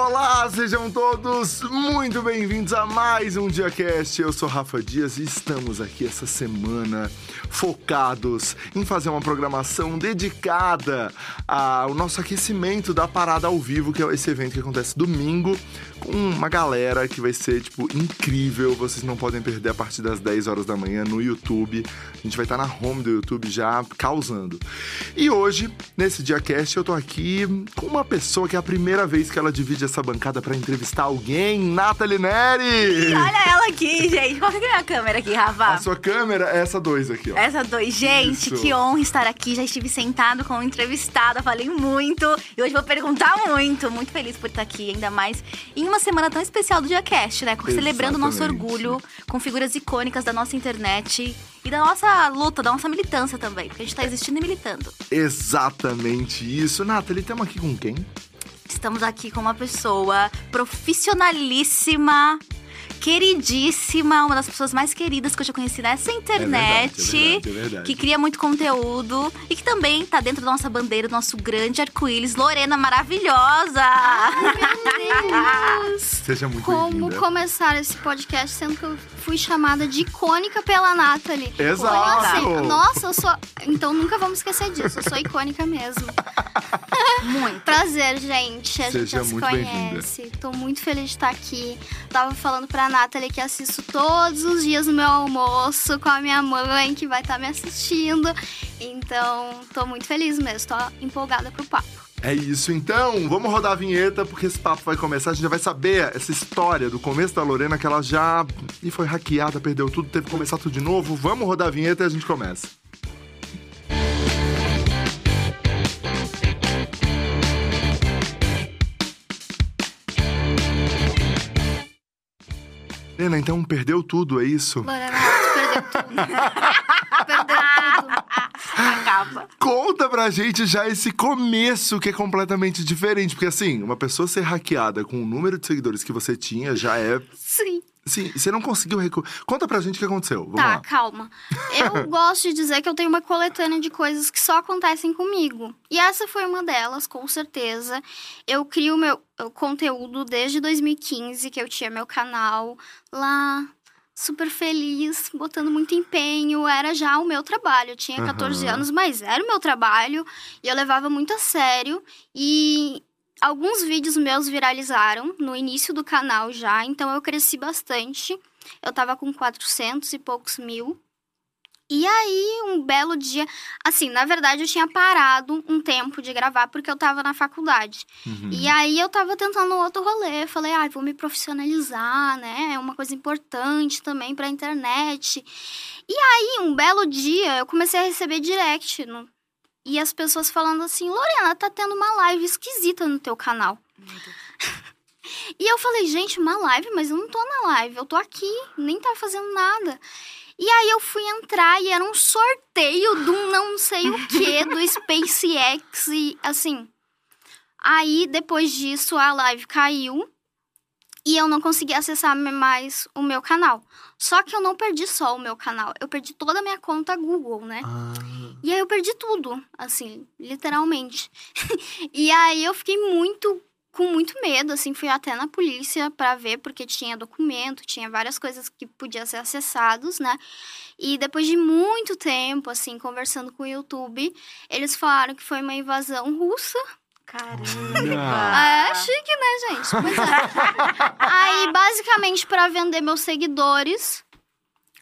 Olá, sejam todos muito bem-vindos a mais um DiaCast. Eu sou Rafa Dias e estamos aqui essa semana focados em fazer uma programação dedicada ao nosso aquecimento da parada ao vivo, que é esse evento que acontece domingo com uma galera que vai ser, tipo, incrível. Vocês não podem perder a partir das 10 horas da manhã no YouTube. A gente vai estar na home do YouTube já causando. E hoje, nesse DiaCast, eu tô aqui com uma pessoa que é a primeira vez que ela divide essa bancada para entrevistar alguém, Nathalie Neri! Olha ela aqui, gente. Qual que é a câmera aqui, Rafa? A sua câmera é essa dois aqui, ó. Essa dois. Gente, Isso. que honra estar aqui. Já estive sentada com uma entrevistada, falei muito. E hoje vou perguntar muito. Muito feliz por estar aqui, ainda mais em uma semana tão especial do DiaCast, né? Celebrando o nosso Exatamente. orgulho com figuras icônicas da nossa internet e da nossa luta, da nossa militância também. Porque a gente tá existindo e militando. Exatamente isso. Nathalie, estamos aqui com quem? Estamos aqui com uma pessoa profissionalíssima, queridíssima, uma das pessoas mais queridas que eu já conheci nessa internet. É verdade, é verdade. Que cria muito conteúdo e que também tá dentro da nossa bandeira, do nosso grande arco-íris, Lorena maravilhosa! Meu Deus! Seja muito Como bem-vinda. começar esse podcast sendo que eu fui chamada de icônica pela Nathalie? Exato! Assim? Nossa, eu sou. Então nunca vamos esquecer disso. Eu sou icônica mesmo. muito. Prazer, gente. A gente Seja já se muito bem-vinda. conhece. Tô muito feliz de estar aqui. Tava falando pra Nathalie que assisto todos os dias no meu almoço com a minha mãe, que vai estar me assistindo. Então, tô muito feliz mesmo. Tô empolgada pro papo. É isso, então. Vamos rodar a vinheta, porque esse papo vai começar. A gente já vai saber essa história do começo da Lorena, que ela já e foi hackeada, perdeu tudo, teve que começar tudo de novo. Vamos rodar a vinheta e a gente começa. Lorena, então perdeu tudo, é isso? Lorena, tu perdeu tudo. perdeu tudo. Acaba. Conta pra gente já esse começo que é completamente diferente. Porque assim, uma pessoa ser hackeada com o número de seguidores que você tinha já é. Sim. Assim, você não conseguiu recu... Conta pra gente o que aconteceu. Vamos Tá, lá. calma. Eu gosto de dizer que eu tenho uma coletânea de coisas que só acontecem comigo. E essa foi uma delas, com certeza. Eu crio meu conteúdo desde 2015, que eu tinha meu canal lá, super feliz, botando muito empenho. Era já o meu trabalho. Eu tinha 14 Aham. anos, mas era o meu trabalho. E eu levava muito a sério. E alguns vídeos meus viralizaram no início do canal já, então eu cresci bastante. Eu tava com 400 e poucos mil. E aí, um belo dia. Assim, na verdade, eu tinha parado um tempo de gravar porque eu tava na faculdade. Uhum. E aí, eu tava tentando outro rolê. Falei, ah, vou me profissionalizar, né? É uma coisa importante também pra internet. E aí, um belo dia, eu comecei a receber direct. No... E as pessoas falando assim: Lorena, tá tendo uma live esquisita no teu canal. E eu falei, gente, uma live, mas eu não tô na live, eu tô aqui, nem tava fazendo nada. E aí eu fui entrar e era um sorteio de um não sei o que, do SpaceX e assim. Aí depois disso a live caiu e eu não consegui acessar mais o meu canal. Só que eu não perdi só o meu canal, eu perdi toda a minha conta Google, né? Ah, E aí eu perdi tudo, assim, literalmente. e aí eu fiquei muito com muito medo, assim, fui até na polícia pra ver porque tinha documento, tinha várias coisas que podiam ser acessados, né? E depois de muito tempo, assim, conversando com o YouTube, eles falaram que foi uma invasão russa. Caramba. É chique, né, gente? Pois é. Aí, basicamente, pra vender meus seguidores,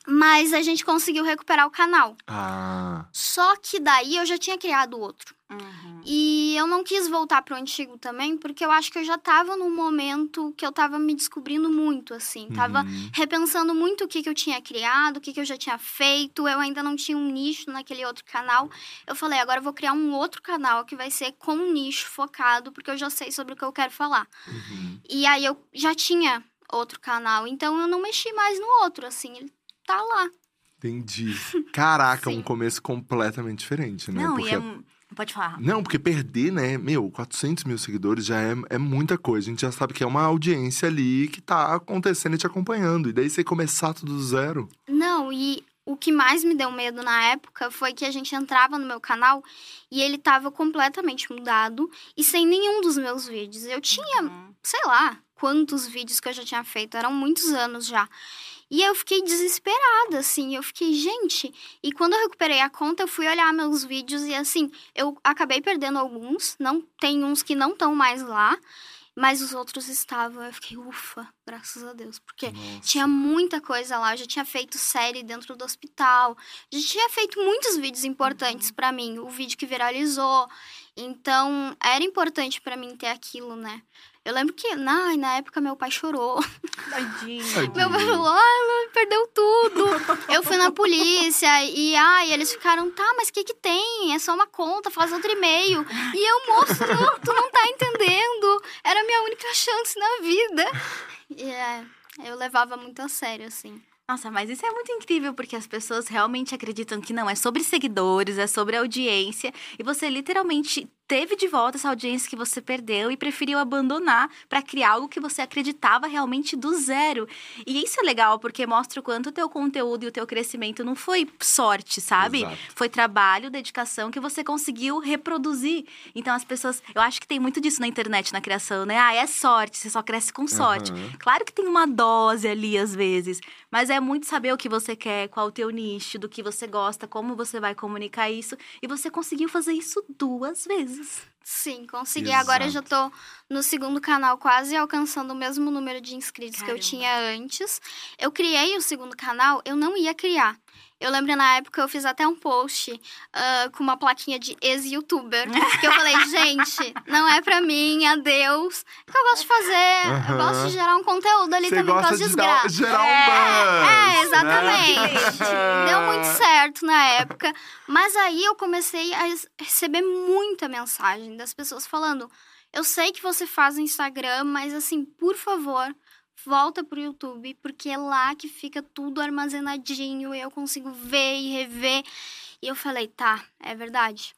mas a gente conseguiu recuperar o canal. ah. Só que daí eu já tinha criado outro. Uhum. E eu não quis voltar pro antigo também, porque eu acho que eu já tava num momento que eu tava me descobrindo muito, assim. Tava Uhum. repensando muito o que, que eu tinha criado, o que, que eu já tinha feito. Eu ainda não tinha um nicho naquele outro canal. Eu falei, agora eu vou criar um outro canal que vai ser com um nicho focado, porque eu já sei sobre o que eu quero falar. Uhum. E aí eu já tinha outro canal, então eu não mexi mais no outro, assim. Ele tá lá. Entendi. Caraca, um começo completamente diferente, né? Não, Porque e é. Pode falar. Não, porque perder, né? Meu, 400 mil seguidores já é, é muita coisa. A gente já sabe que é uma audiência ali que tá acontecendo e te acompanhando. E daí você começar tudo do zero. Não, e o que mais me deu medo na época foi que a gente entrava no meu canal e ele tava completamente mudado e sem nenhum dos meus vídeos. Eu tinha, Uhum. sei lá, quantos vídeos que eu já tinha feito, eram muitos anos já. E eu fiquei desesperada, assim, eu fiquei, gente. E quando eu recuperei a conta, eu fui olhar meus vídeos e, assim, eu acabei perdendo alguns. Não tem uns que não estão mais lá, mas os outros estavam. Eu fiquei, ufa, graças a Deus, porque Nossa. tinha muita coisa lá. Eu já tinha feito série dentro do hospital, já tinha feito muitos vídeos importantes pra mim. O vídeo que viralizou. Então, era importante pra mim ter aquilo, né? Eu lembro que, na, na época, meu pai chorou. Tadinho. Meu pai falou, mãe, perdeu tudo. Eu fui na polícia e, ai, eles ficaram, tá, mas o que que tem? É só uma conta, faz outro e-mail. E eu, moço, não, tu não tá entendendo. Era a minha única chance na vida. E, é, eu levava muito a sério, assim. Nossa, mas isso é muito incrível, porque as pessoas realmente acreditam que não é sobre seguidores, é sobre audiência. E você literalmente teve de volta essa audiência que você perdeu e preferiu abandonar para criar algo que você acreditava realmente do zero. E isso é legal, porque mostra o quanto o teu conteúdo e o teu crescimento não foi sorte, sabe? Exato. Foi trabalho, dedicação que você conseguiu reproduzir. Então as pessoas, eu acho que tem muito disso na internet, na criação, né? Ah, é sorte, você só cresce com sorte. Aham. Claro que tem uma dose ali às vezes, mas é muito saber o que você quer, qual o teu nicho, do que você gosta, como você vai comunicar isso. E você conseguiu fazer isso duas vezes. Sim, consegui. Agora eu já tô no segundo canal, quase alcançando o mesmo número de inscritos que eu Caramba. tinha antes. Eu criei o segundo canal, eu não ia criar. Eu lembro na época eu fiz até um post ah, com uma plaquinha de ex-youtuber. que eu falei, gente, não é pra mim, adeus. É que eu gosto de fazer. Eu gosto de gerar um conteúdo ali Você também com gosta as de dar, desgraças. gerar um É, buzz. É, exatamente. né? Deu muito certo na época. Mas aí eu comecei a receber muita mensagem das pessoas falando: Eu sei que você faz no Instagram, mas assim, por favor, volta pro YouTube, porque é lá que fica tudo armazenadinho e eu consigo ver e rever. E eu falei: Tá, é verdade.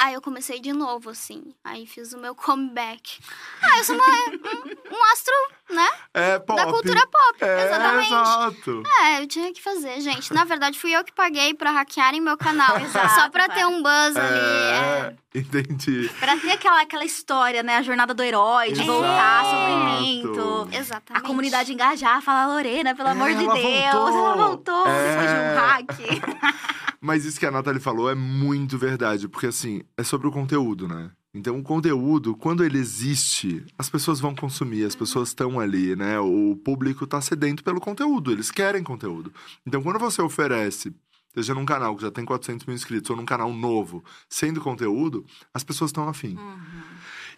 Aí eu comecei de novo, assim. Aí fiz o meu comeback. Ah, eu sou uma- um, um astro, né? É pop. Da cultura pop. É, exatamente. exato. É, eu tinha que fazer, gente. Na verdade, fui eu que paguei pra hackearem meu canal. Exato, só pra ter um buzz ali. É, É. entendi. Pra ter aquela, aquela história, né? A jornada do herói, de voltar, Exato. sofrimento. Exatamente. A comunidade engajar, falar, Lorena, pelo amor de Ela Deus, voltou." ela voltou É. depois de um hack. Mas isso que a Nathalie falou é muito verdade, porque assim, é sobre o conteúdo, né? Então, o conteúdo, quando ele existe, as pessoas vão consumir, as pessoas estão ali, né? O público tá sedento pelo conteúdo, eles querem conteúdo. Então, quando você oferece, seja num canal que já tem 400 mil inscritos ou num canal novo, sendo conteúdo, as pessoas estão afim.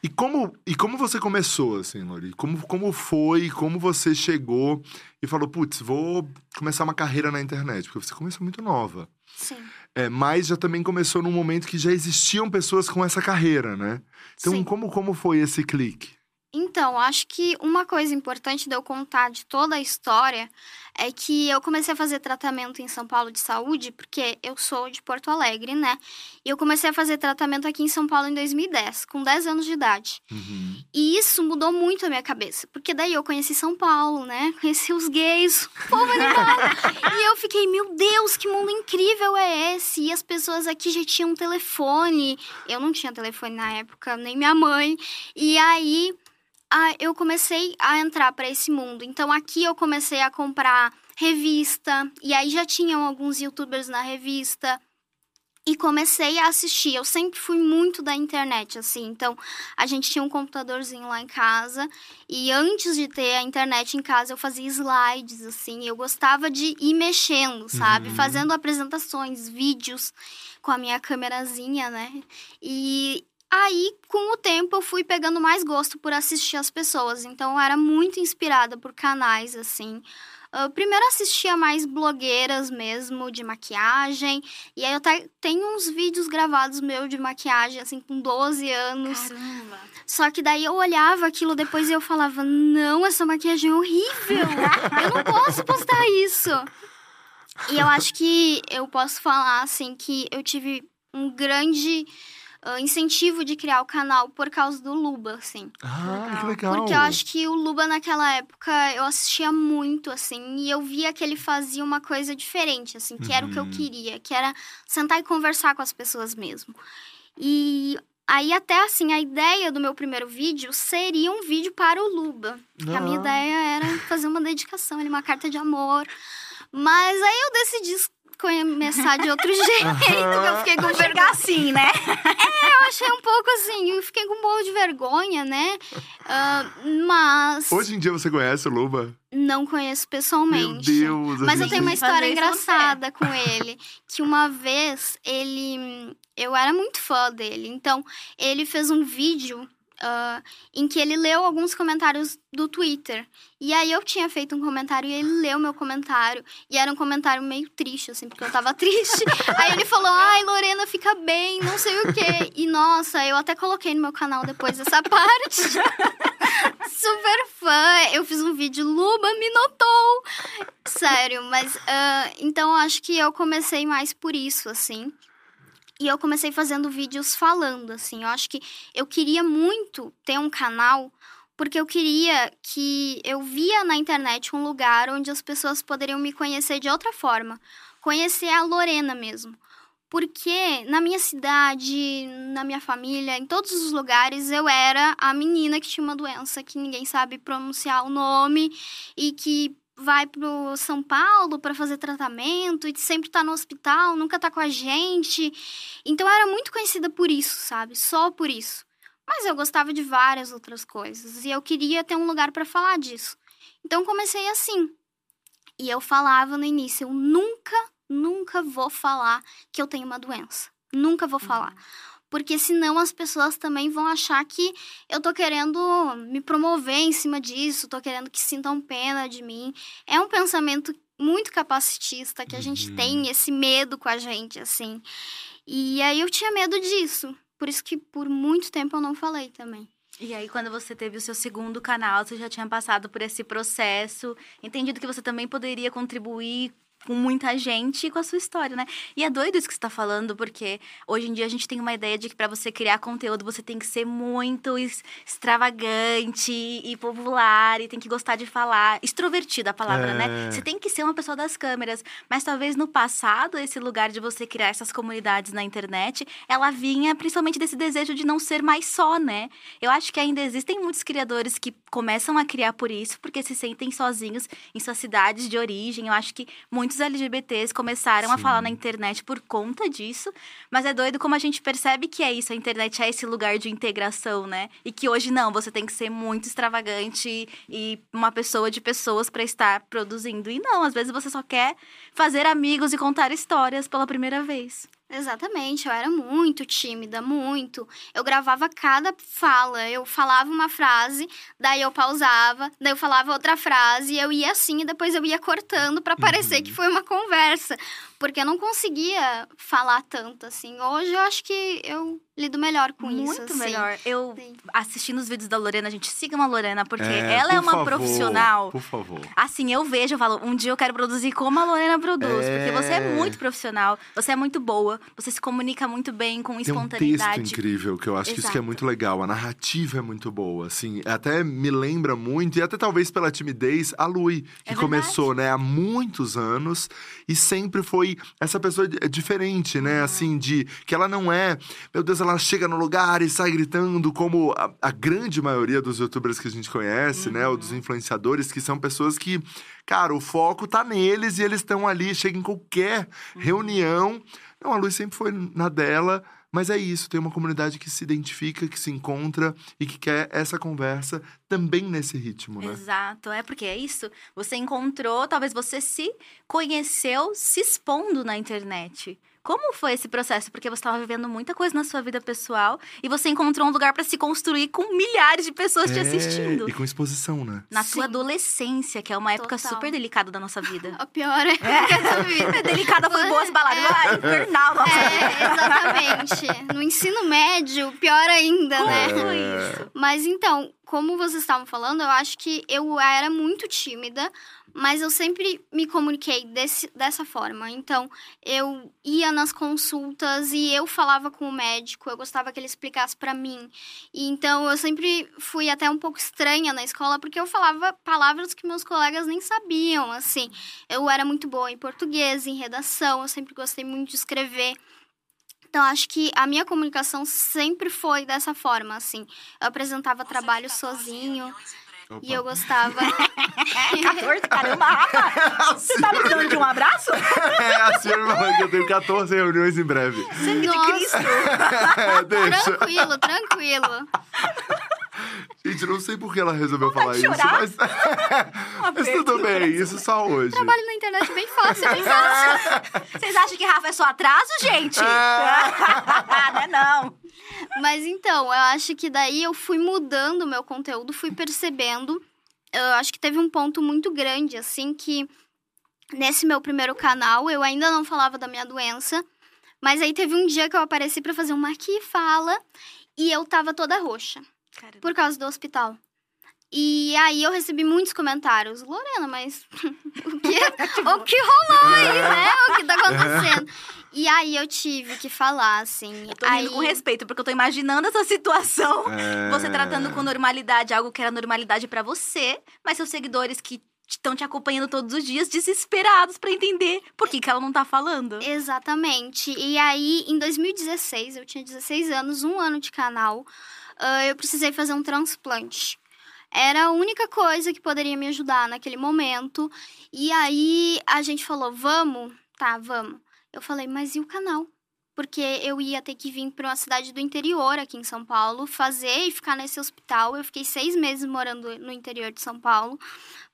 E como, e como você começou, assim, Lori? Como, como foi? Como você chegou e falou, putz, vou começar uma carreira na internet? Porque você começou muito nova. Sim. É, mas já também começou num momento que já existiam pessoas com essa carreira, né? Então, Sim. como, como foi esse clique? Então, acho que uma coisa importante de eu contar de toda a história é que eu comecei a fazer tratamento em São Paulo de saúde, porque eu sou de Porto Alegre, né? E eu comecei a fazer tratamento aqui em São Paulo em 2010, com 10 anos de idade. Uhum. E isso mudou muito a minha cabeça, porque daí eu conheci São Paulo, né? Conheci os gays, o povo e eu fiquei, meu Deus, que mundo incrível é esse? E as pessoas aqui já tinham telefone. Eu não tinha telefone na época, nem minha mãe. E aí ah, eu comecei a entrar para esse mundo. Então aqui eu comecei a comprar revista, e aí já tinham alguns youtubers na revista. E comecei a assistir. Eu sempre fui muito da internet, assim. Então, a gente tinha um computadorzinho lá em casa. E antes de ter a internet em casa, eu fazia slides, assim. Eu gostava de ir mexendo, sabe? Uhum. Fazendo apresentações, vídeos com a minha câmerazinha, né? E aí, com o tempo, eu fui pegando mais gosto por assistir as pessoas. Então, eu era muito inspirada por canais, assim. Eu primeiro assistia mais blogueiras mesmo, de maquiagem. E aí eu até tenho uns vídeos gravados meu de maquiagem, assim, com 12 anos. Caramba. Só que daí eu olhava aquilo depois e eu falava, não, essa maquiagem é horrível. eu não posso postar isso. E eu acho que eu posso falar, assim, que eu tive um grande uh, incentivo de criar o canal por causa do Luba, assim. Ah, que legal. Porque eu acho que o Luba naquela época eu assistia muito, assim, e eu via que ele fazia uma coisa diferente, assim, que era o que eu Uhum. queria, que era sentar e conversar com as pessoas mesmo. E aí, até assim, a ideia do meu primeiro vídeo seria um vídeo para o Luba. Que a minha Ah. ideia era fazer uma dedicação, uma carta de amor. Mas aí eu decidi começar de outro jeito, que eu fiquei com vergonha. Assim, né? Eu achei um pouco assim, eu fiquei com um pouco de vergonha, né? Ah, mas Hoje em dia você conhece o Luba? não conheço Meu pessoalmente. Deus. a Mas eu tenho uma história engraçada com ele. Que uma vez ele. Eu era muito fã dele. Então, ele fez um vídeo ah, em que ele leu alguns comentários do Twitter. E aí eu tinha feito um comentário e ele leu meu comentário. E era um comentário meio triste, assim, porque eu tava triste. aí ele falou: Ai, Lorena, fica bem, não sei o quê. E nossa, eu até coloquei no meu canal depois essa parte. Super fã. Eu fiz um vídeo, Luba me notou. Sério, mas ah, então acho que eu comecei mais por isso, assim. E eu comecei fazendo vídeos falando, assim. Eu acho que eu queria muito ter um canal, porque eu queria que eu via na internet um lugar onde as pessoas poderiam me conhecer de outra forma. Conhecer a Lorena mesmo. Porque na minha cidade, na minha família, em todos os lugares, eu era a menina que tinha uma doença que ninguém sabe pronunciar o nome e que vai pro São Paulo para fazer tratamento e sempre tá no hospital, nunca tá com a gente. Então eu era muito conhecida por isso, sabe? Só por isso. Mas eu gostava de várias outras coisas e eu queria ter um lugar para falar disso. Então comecei assim. E eu falava no início, eu nunca, nunca vou falar que eu tenho uma doença. Nunca vou falar. Porque senão as pessoas também vão achar que eu tô querendo me promover em cima disso, tô querendo que sintam pena de mim. É um pensamento muito capacitista que a gente Uhum. tem esse medo com a gente, assim. E aí eu tinha medo disso. Por isso que por muito tempo eu não falei também. E aí, quando você teve o seu segundo canal, você já tinha passado por esse processo, entendido que você também poderia contribuir com muita gente e com a sua história, né? E é doido isso que você tá falando, porque hoje em dia a gente tem uma ideia de que para você criar conteúdo você tem que ser muito extravagante e popular e tem que gostar de falar, extrovertida a palavra, É. né? Você tem que ser uma pessoa das câmeras, mas talvez no passado esse lugar de você criar essas comunidades na internet, ela vinha principalmente desse desejo de não ser mais só, né? Eu acho que ainda existem muitos criadores que começam a criar por isso, porque se sentem sozinhos em suas cidades de origem. Eu acho que muitos LGBTs começaram a Sim. falar na internet por conta disso. Mas é doido como a gente percebe que é isso. A internet é esse lugar de integração, né? E que hoje não, você tem que ser muito extravagante e uma pessoa de pessoas para estar produzindo. E não, às vezes você só quer fazer amigos e contar histórias pela primeira vez. Exatamente, eu era muito tímida, muito. Eu gravava cada fala, eu falava uma frase, daí eu pausava, daí eu falava outra frase, e eu ia assim e depois eu ia cortando pra parecer que foi uma conversa, porque eu não conseguia falar tanto assim. Hoje eu acho que eu lido melhor com Muito isso, assim. melhor. Eu Sim. assistindo os vídeos da Lorena, a gente siga uma Lorena, porque É, ela é por uma favor, profissional. Por favor. Assim, eu vejo, eu falo, um dia eu quero produzir como a Lorena produz. Porque você é É. muito profissional, você é muito boa, você se comunica muito bem, com Tem um texto espontaneidade. incrível que eu acho que isso que é Exato. muito legal. A narrativa é muito boa, assim. Até me lembra muito, e até talvez pela timidez, a Lui, que É começou, né, há muitos anos e sempre foi essa pessoa di- diferente, Uhum. né? Assim, de que ela não é, meu Deus, ela chega no lugar e sai gritando, como a, a grande maioria dos youtubers que a gente conhece, né? Ou Uhum. dos influenciadores, que são pessoas que, cara, o foco tá neles e eles estão ali, chega em qualquer Uhum. reunião. Não, a Lu sempre foi na dela. Mas é isso, tem uma comunidade que se identifica, que se encontra e que quer essa conversa também nesse ritmo, né? Exato, é porque é isso. Você encontrou, talvez você se conheceu se expondo na internet. Como foi esse processo? Porque você estava vivendo muita coisa na sua vida pessoal e você encontrou um lugar para se construir com milhares de pessoas te É, assistindo. E com exposição, né? Na Sim. sua adolescência, que é uma época Total. super delicada da nossa vida. A pior é, que essa vida. delicada por boas palavras. Ah, infernal, nossa. É, exatamente. No ensino médio, pior ainda, né? Como foi É. isso? Mas então, como vocês estavam falando, eu acho que eu era muito tímida, mas eu sempre me comuniquei desse, dessa forma. Então, eu ia nas consultas e eu falava com o médico, eu gostava que ele explicasse para mim. E então, eu sempre fui até um pouco estranha na escola, porque eu falava palavras que meus colegas nem sabiam, assim. Eu era muito boa em português, em redação, eu sempre gostei muito de escrever. Então, acho que a minha comunicação sempre foi dessa forma, assim. Eu apresentava trabalho sozinho. Opa. E eu gostava. 14, caramba, Rafa! Você tá precisando de um abraço? É, a senhora falou que eu tenho 14 reuniões em breve. Sangue de Cristo! É, deixa. tranquilo, tranquilo. Gente, não sei por que ela resolveu falar isso, mas. mas tudo bem, isso só hoje. Trabalho na internet bem fácil, bem fácil. Vocês acham que Rafa é só atraso, gente? não é não. Mas então, eu acho que daí eu fui mudando o meu conteúdo, fui percebendo. Eu acho que teve um ponto muito grande, assim, que nesse meu primeiro canal eu ainda não falava da minha doença. Mas aí teve um dia que eu apareci pra fazer uma aqui fala e eu tava toda roxa Caramba. por causa do hospital. E aí eu recebi muitos comentários. Lorena, mas o que, o que rolou aí, né? O que tá acontecendo? E aí eu tive que falar, assim. Eu tô aí... com respeito, porque eu tô imaginando essa situação. É. Você tratando com normalidade algo que era normalidade pra você, mas seus seguidores que estão te acompanhando todos os dias, desesperados pra entender por que, que ela não tá falando. Exatamente. E aí, em 2016, eu tinha 16 anos, um ano de canal, ah, eu precisei fazer um transplante. Era a única coisa que poderia me ajudar naquele momento. E aí a gente falou: vamos? Tá, vamos. Eu falei: mas e o canal? Porque eu ia ter que vir para uma cidade do interior aqui em São Paulo, fazer e ficar nesse hospital. Eu fiquei seis meses morando no interior de São Paulo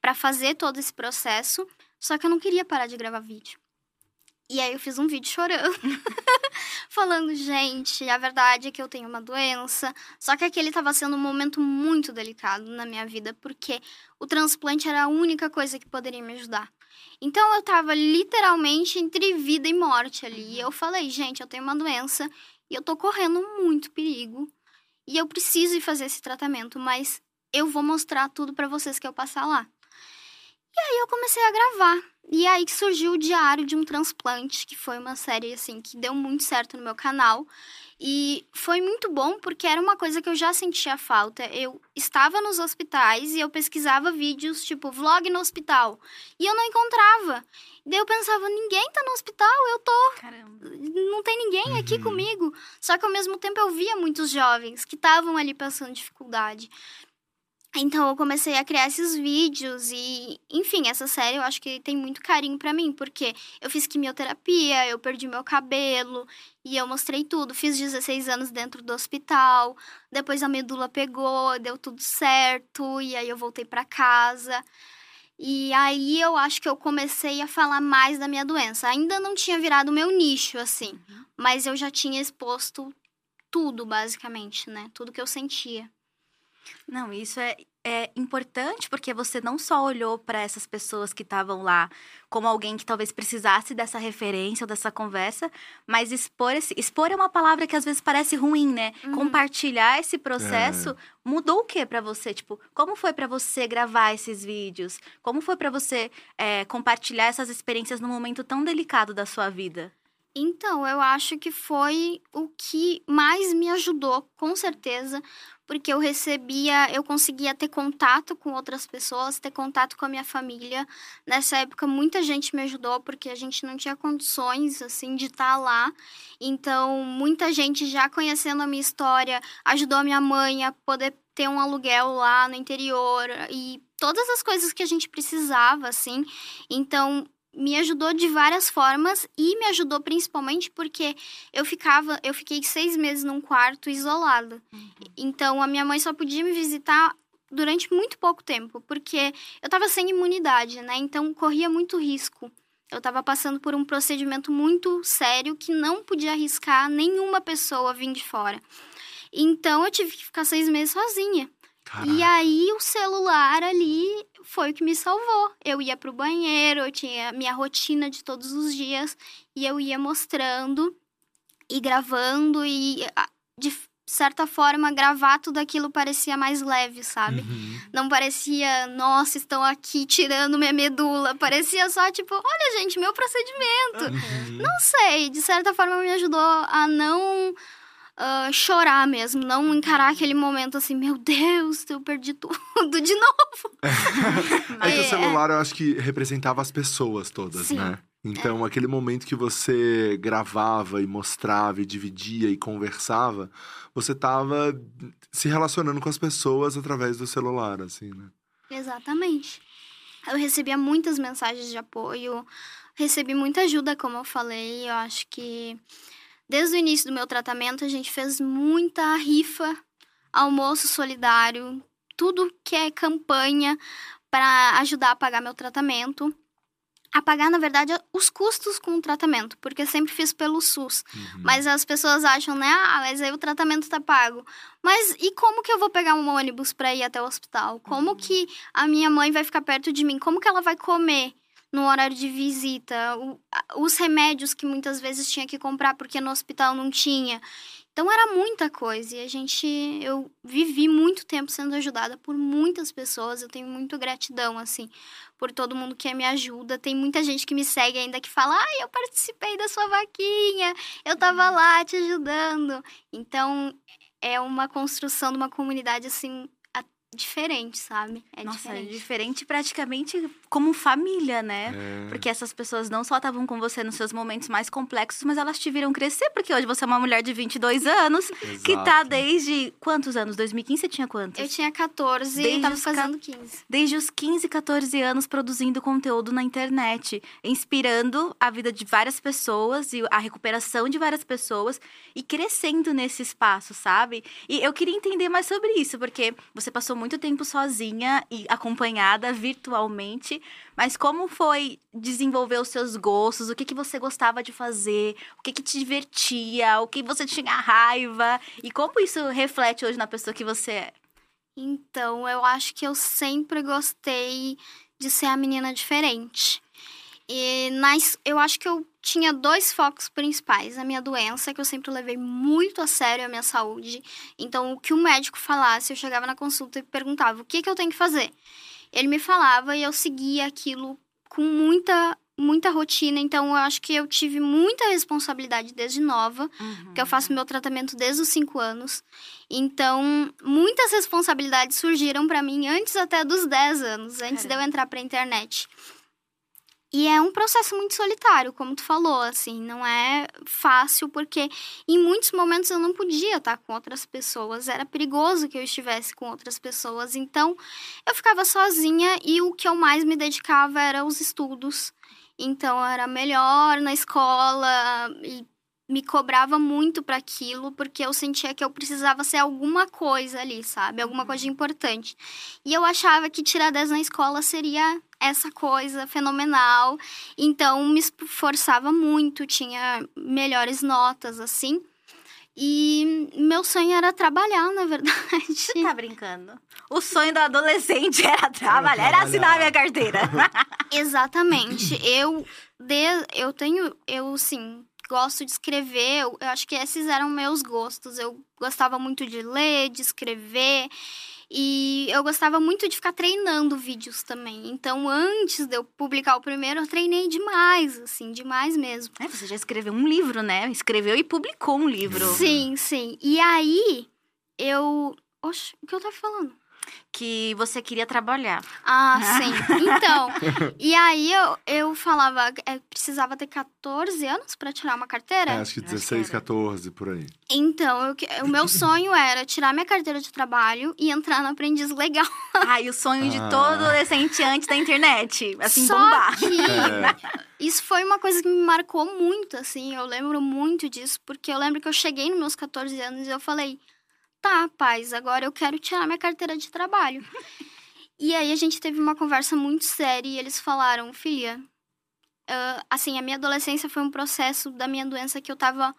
para fazer todo esse processo. Só que eu não queria parar de gravar vídeo. E aí eu fiz um vídeo chorando, falando, gente, a verdade é que eu tenho uma doença. Só que aquele estava sendo um momento muito delicado na minha vida, porque o transplante era a única coisa que poderia me ajudar. Então eu tava literalmente entre vida e morte ali. E eu falei, gente, eu tenho uma doença e eu tô correndo muito perigo. E eu preciso ir fazer esse tratamento, mas eu vou mostrar tudo para vocês que eu passar lá. E aí eu comecei a gravar. E aí que surgiu o Diário de um Transplante, que foi uma série assim que deu muito certo no meu canal. E foi muito bom porque era uma coisa que eu já sentia falta. Eu estava nos hospitais e eu pesquisava vídeos tipo vlog no hospital. E eu não encontrava. Daí eu pensava, ninguém tá no hospital, eu tô Caramba. não tem ninguém aqui Uhum. comigo. Só que ao mesmo tempo eu via muitos jovens que estavam ali passando dificuldade. Então eu comecei a criar esses vídeos e, enfim, essa série eu acho que tem muito carinho pra mim, porque eu fiz quimioterapia, eu perdi meu cabelo e eu mostrei tudo. Fiz 16 anos dentro do hospital, depois a medula pegou, deu tudo certo e aí eu voltei pra casa. E aí eu acho que eu comecei a falar mais da minha doença. Ainda não tinha virado meu nicho, assim, mas eu já tinha exposto tudo, basicamente, né? Tudo que eu sentia. Não, isso é, é importante porque você não só olhou para essas pessoas que estavam lá como alguém que talvez precisasse dessa referência ou dessa conversa, mas expor esse, expor é uma palavra que às vezes parece ruim, né? Uhum. Compartilhar esse processo mudou o que para você? Tipo, como foi para você gravar esses vídeos? Como foi para você é, compartilhar essas experiências num momento tão delicado da sua vida? Então, eu acho que foi o que mais me ajudou, com certeza, porque eu recebia, eu conseguia ter contato com outras pessoas, ter contato com a minha família. Nessa época, muita gente me ajudou, porque a gente não tinha condições, assim, de estar lá. Então, muita gente já conhecendo a minha história ajudou a minha mãe a poder ter um aluguel lá no interior e todas as coisas que a gente precisava, assim. Então, me ajudou de várias formas e me ajudou principalmente porque eu ficava, eu fiquei seis meses num quarto isolada. Então a minha mãe só podia me visitar durante muito pouco tempo, porque eu tava sem imunidade, né? Então corria muito risco. Eu tava passando por um procedimento muito sério que não podia arriscar nenhuma pessoa vir de fora. Então eu tive que ficar seis meses sozinha. E aí o celular ali foi o que me salvou. Eu ia pro banheiro, eu tinha minha rotina de todos os dias e eu ia mostrando e gravando e de certa forma, gravar tudo aquilo parecia mais leve, sabe? Uhum. Não parecia, nossa, estão aqui tirando minha medula. Parecia só, tipo, olha, gente, meu procedimento. Uhum. Não sei, de certa forma me ajudou a não ah, chorar mesmo, não encarar aquele momento assim, meu Deus, eu perdi tudo de novo. É que o É. celular eu acho que representava as pessoas todas, Sim. né? Então, aquele momento que você gravava e mostrava e dividia e conversava, você tava se relacionando com as pessoas através do celular, assim, né? Exatamente. Eu recebia muitas mensagens de apoio, recebi muita ajuda, como eu falei. Eu acho que desde o início do meu tratamento a gente fez muita rifa, almoço solidário, tudo que é campanha para ajudar a pagar meu tratamento. A pagar, na verdade, os custos com o tratamento, porque eu sempre fiz pelo SUS. Uhum. Mas as pessoas acham, né? Ah, mas aí o tratamento tá pago. Mas e como que eu vou pegar um ônibus pra ir até o hospital? Como que a minha mãe vai ficar perto de mim? Como que ela vai comer no horário de visita? O- os remédios que muitas vezes tinha que comprar porque no hospital não tinha. Então era muita coisa e a gente eu vivi muito tempo sendo ajudada por muitas pessoas. Eu tenho muito gratidão assim por todo mundo que me ajuda. Tem muita gente que me segue ainda que fala: "Ai, eu participei da sua vaquinha. Eu tava lá te ajudando". Então é uma construção de uma comunidade assim diferente, sabe? É Nossa, é diferente. diferente praticamente como família, né? É. Porque essas pessoas não só estavam com você nos seus momentos mais complexos, mas elas te viram crescer, porque hoje você é uma mulher de 22 anos, que tá Exato. desde quantos anos? 2015 você tinha quantos? Eu tinha 14 Desde e tava fazendo 15. Desde os 15, 14 anos produzindo conteúdo na internet, inspirando a vida de várias pessoas e a recuperação de várias pessoas e crescendo nesse espaço, sabe? E eu queria entender mais sobre isso, porque você passou muito tempo sozinha e acompanhada virtualmente, mas como foi desenvolver os seus gostos? O que, que você gostava de fazer? O que, que te divertia? O que você tinha raiva? E como isso reflete hoje na pessoa que você é? Então, eu acho que eu sempre gostei de ser a menina diferente. E nas, eu acho que eu tinha dois focos principais. A minha doença, que eu sempre levei muito a sério a minha saúde. Então, o que o médico falasse, eu chegava na consulta e perguntava: o que, que eu tenho que fazer? Ele me falava e eu seguia aquilo com muita, muita rotina. Então, eu acho que eu tive muita responsabilidade desde nova porque eu faço meu tratamento desde os 5 anos. Então, muitas responsabilidades surgiram pra mim antes até dos 10 anos, antes de eu Caramba. entrar pra internet. E é um processo muito solitário, como tu falou, assim, não é fácil porque em muitos momentos eu não podia estar com outras pessoas, era perigoso que eu estivesse com outras pessoas. Então, eu ficava sozinha e o que eu mais me dedicava era os estudos. Então, era melhor na escola e me cobrava muito para aquilo, porque eu sentia que eu precisava ser alguma coisa ali, sabe? Alguma coisa de importante. E eu achava que tirar 10 na escola seria essa coisa fenomenal. Então me esforçava muito, tinha melhores notas assim. E meu sonho era trabalhar, na verdade. Você tá brincando? O sonho do adolescente era trabalhar, era assinar a minha carteira. Exatamente. Eu de, eu tenho eu sim, gosto de escrever. Eu, eu acho que esses eram meus gostos. Eu gostava muito de ler, de escrever. E eu gostava muito de ficar treinando vídeos também. Então, antes de eu publicar o primeiro, eu treinei demais, assim, demais mesmo. É, você já escreveu um livro, né? Escreveu e publicou um livro. Sim, sim. E aí, eu. Oxe, o que eu tava falando? Que você queria trabalhar. Ah, sim. Então, e aí eu, eu falava, é, precisava ter 14 anos pra tirar uma carteira? É, acho que Acho que 16, era. 14, por aí. Então, eu o meu sonho era tirar minha carteira de trabalho e entrar no aprendiz legal. Ai, o sonho de Ah. todo adolescente antes da internet. Assim, Só bombar. que É. isso foi uma coisa que me marcou muito, assim. Eu lembro muito disso, porque eu lembro que eu cheguei nos meus 14 anos e eu falei: tá, paz, agora eu quero tirar minha carteira de trabalho. e aí a gente teve uma conversa muito séria e eles falaram: filha, ah, assim, a minha adolescência foi um processo da minha doença que eu tava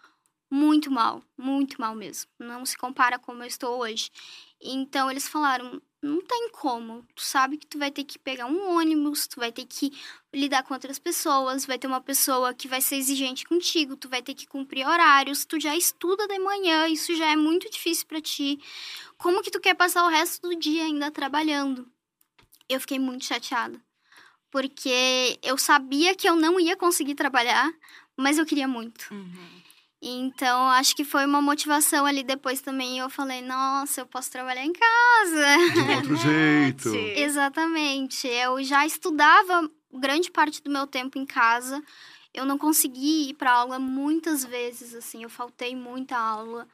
muito mal, muito mal mesmo. Não se compara como eu estou hoje. Então eles falaram: não tem como. Tu sabe que tu vai ter que pegar um ônibus, tu vai ter que lidar com outras pessoas, vai ter uma pessoa que vai ser exigente contigo, tu vai ter que cumprir horários, tu já estuda de manhã, isso já é muito difícil para ti. Como que tu quer passar o resto do dia ainda trabalhando? Eu fiquei muito chateada, porque eu sabia que eu não ia conseguir trabalhar, mas eu queria muito. Uhum. Então, acho que foi uma motivação ali depois também. Eu falei, nossa, eu posso trabalhar em casa. De um outro jeito. Exatamente. Eu já estudava grande parte do meu tempo em casa. Eu não consegui ir para aula muitas vezes, assim, eu faltei muita aula.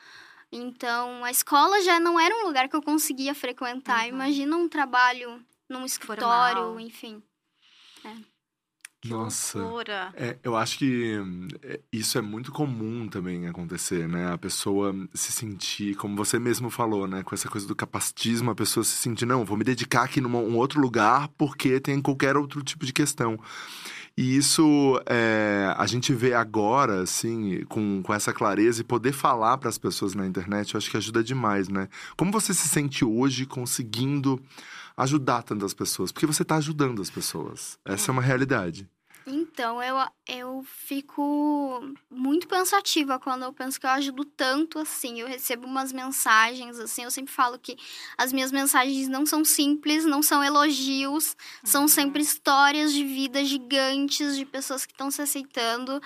Então, a escola já não era um lugar que eu conseguia frequentar. Uhum. Imagina um trabalho num escritório, Formal. enfim. Que Nossa. loucura. É, eu acho que é, isso é muito comum também acontecer, né? A pessoa se sentir, como você mesmo falou, né? Com essa coisa do capacitismo, a pessoa se sentir, não, vou me dedicar aqui num um outro lugar porque tem qualquer outro tipo de questão. E isso é, a gente vê agora, assim, com, com essa clareza e poder falar para as pessoas na internet, eu acho que ajuda demais, né? Como você se sente hoje conseguindo ajudar tantas pessoas? Porque você está ajudando as pessoas. Essa é uma realidade. Então, eu, eu fico muito pensativa quando eu penso que eu ajudo tanto assim. Eu recebo umas mensagens, assim, eu sempre falo que as minhas mensagens não são simples, não são elogios, são sempre histórias de vida gigantes, de pessoas que estão se aceitando.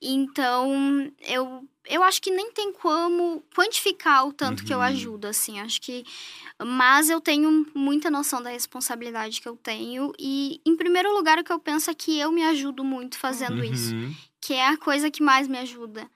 Então, eu, eu acho que nem tem como quantificar o tanto que eu Uhum. ajudo, assim. Acho que. Mas eu tenho muita noção da responsabilidade que eu tenho. E, em primeiro lugar, o que eu penso é que eu me ajudo muito fazendo isso. Uhum. Que é a coisa que mais me ajuda.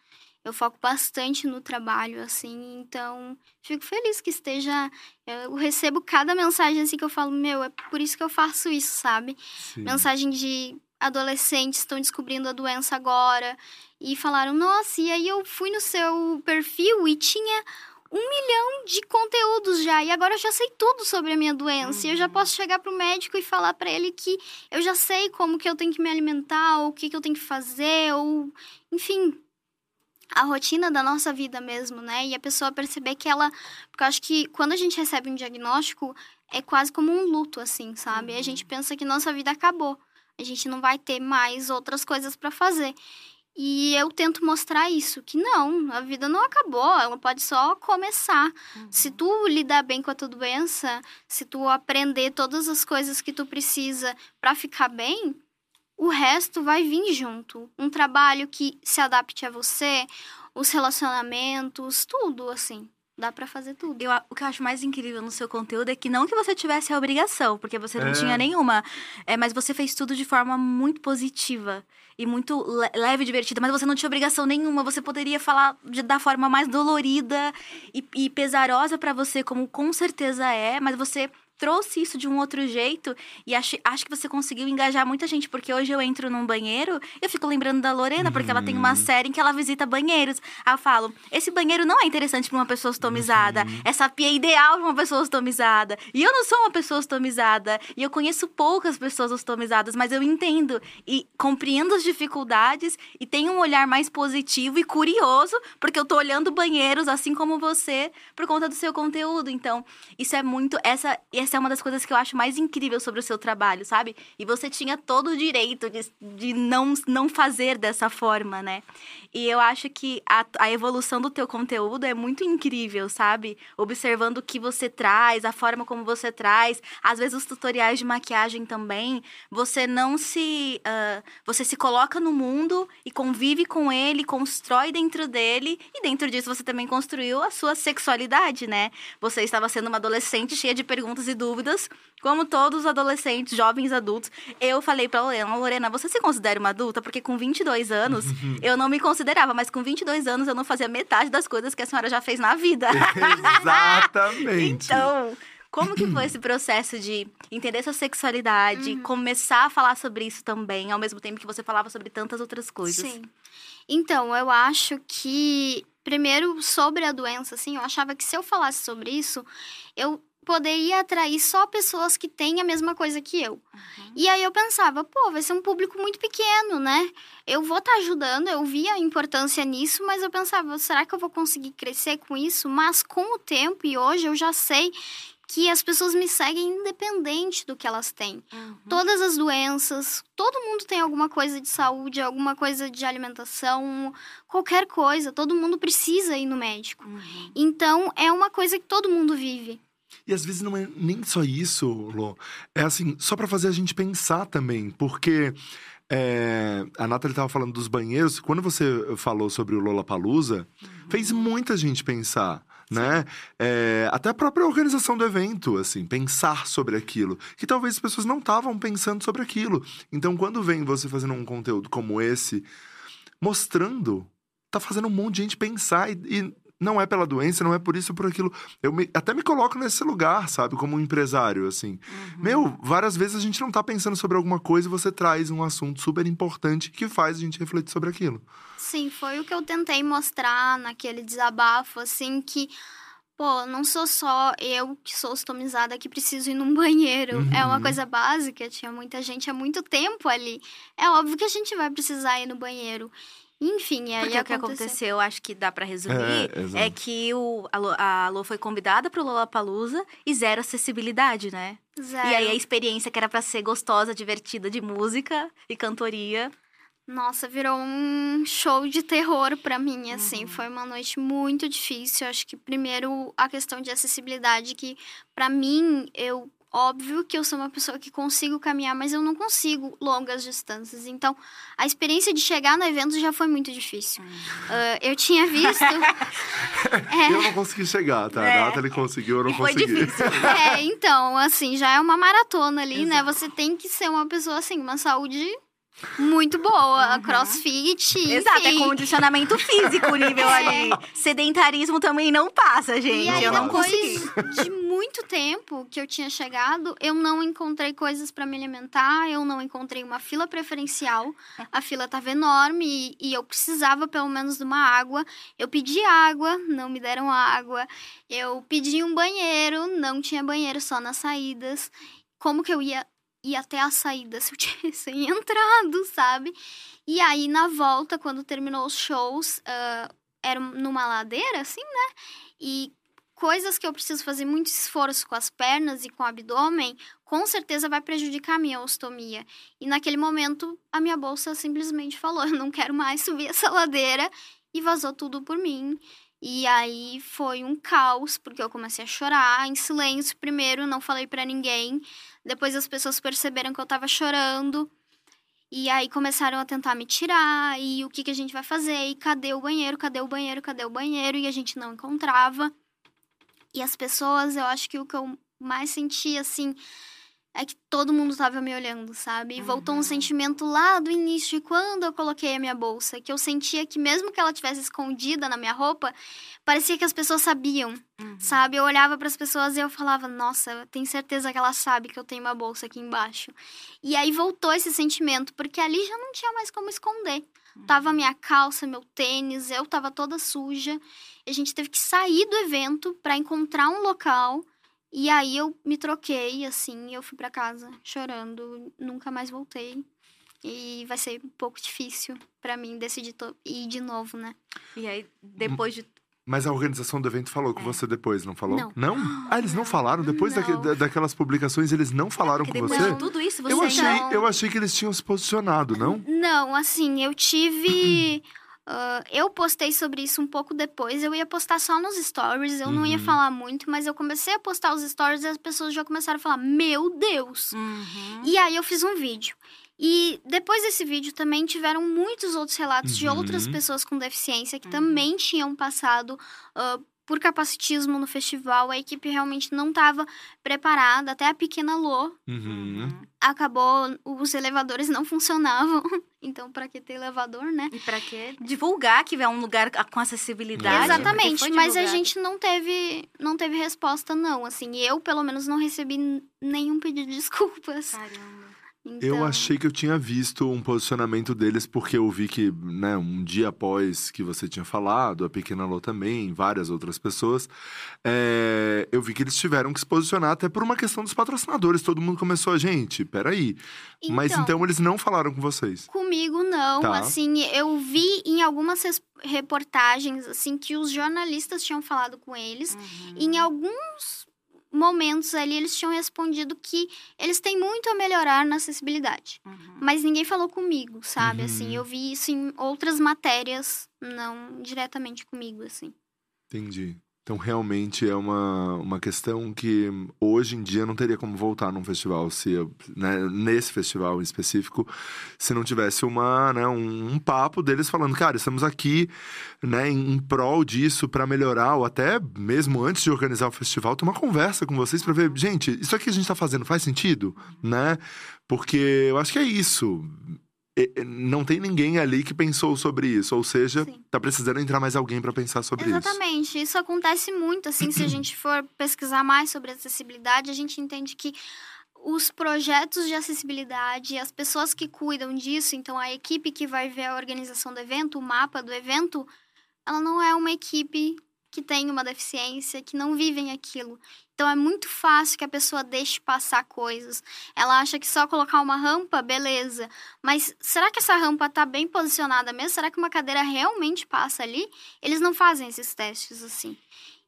Eu foco bastante no trabalho, assim. Então, fico feliz que esteja. Eu recebo cada mensagem assim que eu falo, meu, é por isso que eu faço isso, sabe? Sim. mensagem de adolescentes estão descobrindo a doença agora e falaram: Nossa, e aí eu fui no seu perfil e tinha um milhão de conteúdos já, e agora eu já sei tudo sobre a minha doença. E eu já posso chegar pro médico e falar para ele que eu já sei como que eu tenho que me alimentar, ou o que, que eu tenho que fazer, ou enfim. A rotina da nossa vida mesmo, né? E a pessoa perceber que ela. Porque eu acho que quando a gente recebe um diagnóstico, é quase como um luto, assim, sabe? A gente pensa que nossa vida acabou. A gente não vai ter mais outras coisas para fazer. E eu tento mostrar isso, que não, a vida não acabou, ela pode só começar. Se tu lidar bem com a tua doença, se tu aprender todas as coisas que tu precisa para ficar bem, o resto vai vir junto. Um trabalho que se adapte a você, os relacionamentos, tudo assim. Dá para fazer tudo. Eu, o que eu acho mais incrível no seu conteúdo é que não que você tivesse a obrigação, porque você não É. tinha nenhuma, é, mas você fez tudo de forma muito positiva e muito le- leve e divertida, mas você não tinha obrigação nenhuma. Você poderia falar de- da forma mais dolorida e, e pesarosa pra você, como com certeza é, mas você trouxe isso de um outro jeito e acho, acho que você conseguiu engajar muita gente, porque hoje eu entro num banheiro e eu fico lembrando da Lorena, porque ela tem uma série em que ela visita banheiros. Aí eu falo, esse banheiro não é interessante pra uma pessoa ostomizada, essa pia é ideal pra uma pessoa ostomizada. E eu não sou uma pessoa ostomizada, e eu conheço poucas pessoas ostomizadas, mas eu entendo e compreendo as dificuldades e tenho um olhar mais positivo e curioso, porque eu tô olhando banheiros assim como você por conta do seu conteúdo. Então, isso é muito essa essa é uma das coisas que eu acho mais incrível sobre o seu trabalho, sabe? E você tinha todo o direito de, de não, não fazer dessa forma, né? E eu acho que a, a evolução do teu conteúdo é muito incrível, sabe? Observando o que você traz, a forma como você traz, às vezes os tutoriais de maquiagem também, você não se. ah, você se coloca no mundo e convive com ele, constrói dentro dele, e dentro disso você também construiu a sua sexualidade, né? Você estava sendo uma adolescente cheia de perguntas e dúvidas, como todos os adolescentes, jovens adultos. Eu falei pra Lorena, Lorena, você se considera uma adulta? Porque com 22 anos, eu não me considerava, mas com 22 anos eu não fazia metade das coisas que a senhora já fez na vida. Exatamente. Então, como que foi esse processo de entender sua sexualidade, começar a falar sobre isso também, ao mesmo tempo que você falava sobre tantas outras coisas? Sim. Então, eu acho que, primeiro, sobre a doença, assim, eu achava que se eu falasse sobre isso, eu poderia atrair só pessoas que têm a mesma coisa que eu. E aí eu pensava, pô, vai ser um público muito pequeno, né? Eu vou estar ajudando, eu via a importância nisso, mas eu pensava, será que eu vou conseguir crescer com isso? Mas com o tempo e hoje eu já sei que as pessoas me seguem independente do que elas têm. Uhum. Todas as doenças, todo mundo tem alguma coisa de saúde, alguma coisa de alimentação, qualquer coisa, todo mundo precisa ir no médico. Uhum. Então, é uma coisa que todo mundo vive. E às vezes não é nem só isso, Lô. É assim, só pra fazer a gente pensar também. Porque é, a Nathalie tava falando dos banheiros. Quando você falou sobre o Lollapalooza, fez muita gente pensar. Né? É, até a própria organização do evento, assim, pensar sobre aquilo. Que talvez as pessoas não estavam pensando sobre aquilo. Então, quando vem você fazendo um conteúdo como esse, mostrando, tá fazendo um monte de gente pensar. E, e não é pela doença, não é por isso por aquilo. Eu me- até me coloco nesse lugar, sabe? Como um empresário, assim. Uhum. Meu, várias vezes a gente não tá pensando sobre alguma coisa e você traz um assunto super importante que faz a gente refletir sobre aquilo. Sim, foi o que eu tentei mostrar naquele desabafo, assim, que, pô, não sou só eu que sou ostomizada que preciso ir num banheiro. É uma Uhum. coisa básica, tinha muita gente há muito tempo ali. É óbvio que a gente vai precisar ir no banheiro. Enfim, e aí Porque o que aconteceu. aconteceu, acho que dá pra resumir, É, é, que o, a, Lo, a Lô foi convidada pro Lollapalooza e zero acessibilidade, né? Zero. E aí a experiência que era pra ser gostosa, divertida de música e cantoria. Nossa, virou um show de terror pra mim, assim. Uhum. Foi uma noite muito difícil. Acho que primeiro a questão de acessibilidade que pra mim eu óbvio que eu sou uma pessoa que consigo caminhar, mas eu não consigo longas distâncias. Então, a experiência de chegar no evento já foi muito difícil. Ah, eu tinha visto Eu não consegui chegar, tá? É. A Nathalie conseguiu, eu não foi consegui. difícil. É, então, assim, já é uma maratona ali, né? Exato. Você tem que ser uma pessoa, assim, uma saúde muito boa, Uhum. crossfit, Exato, é enfim. condicionamento físico nível ali. Sedentarismo também não passa, gente. E aí, eu não consegui. de muito tempo que eu tinha chegado, eu não encontrei coisas pra me alimentar, eu não encontrei uma fila preferencial. A fila tava enorme e, e eu precisava pelo menos de uma água. Eu pedi água, não me deram água. Eu pedi um banheiro, não tinha banheiro, só nas saídas. Como que eu ia ir até a saída se eu tivesse entrado, sabe? E aí, na volta, quando terminou os shows, ah, era numa ladeira, assim, né? E coisas que eu preciso fazer muito esforço com as pernas e com o abdômen, com certeza vai prejudicar a minha ostomia. E naquele momento, a minha bolsa simplesmente falou: eu não quero mais subir essa ladeira, e vazou tudo por mim. E aí foi um caos, porque eu comecei a chorar em silêncio primeiro, não falei pra ninguém. Depois as pessoas perceberam que eu tava chorando. E aí começaram a tentar me tirar, e o que, que a gente vai fazer? E cadê o banheiro? Cadê o banheiro? Cadê o banheiro? E a gente não encontrava. E as pessoas, eu acho que o que eu mais senti, assim, é que todo mundo tava me olhando, sabe? E voltou um Uhum. sentimento lá do início de quando eu coloquei a minha bolsa, que eu sentia que mesmo que ela tivesse escondida na minha roupa, parecia que as pessoas sabiam, Uhum. sabe? Eu olhava para as pessoas e eu falava, nossa, tenho certeza que ela sabe que eu tenho uma bolsa aqui embaixo. E aí voltou esse sentimento, porque ali já não tinha mais como esconder. Tava minha calça, meu tênis, eu tava toda suja. A gente teve que sair do evento para encontrar um local. E aí eu me troquei, assim, eu fui para casa chorando, nunca mais voltei. E vai ser um pouco difícil para mim decidir to- ir de novo, né? E aí, depois de. Mas a organização do evento falou com você depois, não falou? Não. Ah, eles não falaram? Depois daque- Não. da- daquelas publicações, eles não falaram Porque com depois você? de tudo isso, você Eu achei, Não. eu achei que eles tinham se posicionado, não? Não, assim, eu tive. ah, eu postei sobre isso um pouco depois. Eu ia postar só nos stories, eu não ia Uhum. falar muito, mas eu comecei a postar os stories e as pessoas já começaram a falar: Meu Deus! Uhum. E aí eu fiz um vídeo. E depois desse vídeo também tiveram muitos outros relatos de outras Uhum. pessoas com deficiência que Uhum. também tinham passado ah, por capacitismo no festival. A equipe realmente não estava preparada. Até a pequena Lô Uhum. acabou, os elevadores não funcionavam. Então, pra que ter elevador, né? E pra quê? Divulgar que é um lugar com acessibilidade. porque Exatamente, mas a gente não teve, não teve resposta, não. Assim, eu, pelo menos, não recebi nenhum pedido de desculpas. Caramba. Então, Eu achei que eu tinha visto um posicionamento deles, porque eu vi que, né, um dia após que você tinha falado, a Pequena Lô também, várias outras pessoas, é, eu vi que eles tiveram que se posicionar até por uma questão dos patrocinadores. Todo mundo começou a, gente, peraí. Mas então eles não falaram com vocês. Comigo não, Tá. assim, eu vi em algumas reportagens, assim, que os jornalistas tinham falado com eles. Uhum. Em alguns momentos ali eles tinham respondido que eles têm muito a melhorar na acessibilidade. Uhum. Mas ninguém falou comigo, sabe? Uhum. Assim, eu vi isso em outras matérias, não diretamente comigo, assim. Entendi. Então, realmente é uma, uma questão que hoje em dia não teria como voltar num festival, se né, nesse festival em específico, se não tivesse uma, né, um, um papo deles falando, cara, estamos aqui né, em, em prol disso para melhorar, ou até mesmo antes de organizar o festival, ter uma conversa com vocês para ver, gente, isso aqui a gente está fazendo faz sentido, né? Porque eu acho que é isso não tem ninguém ali que pensou sobre isso, ou seja, Sim. tá precisando entrar mais alguém para pensar sobre isso. Exatamente, isso acontece muito, assim, se a gente for pesquisar mais sobre acessibilidade, a gente entende que os projetos de acessibilidade, as pessoas que cuidam disso, então a equipe que vai ver a organização do evento, o mapa do evento, ela não é uma equipe que tem uma deficiência, que não vivem aquilo. Então é muito fácil que a pessoa deixe passar coisas. Ela acha que só colocar uma rampa, beleza. Mas será que essa rampa tá bem posicionada mesmo? Será que uma cadeira realmente passa ali? Eles não fazem esses testes assim.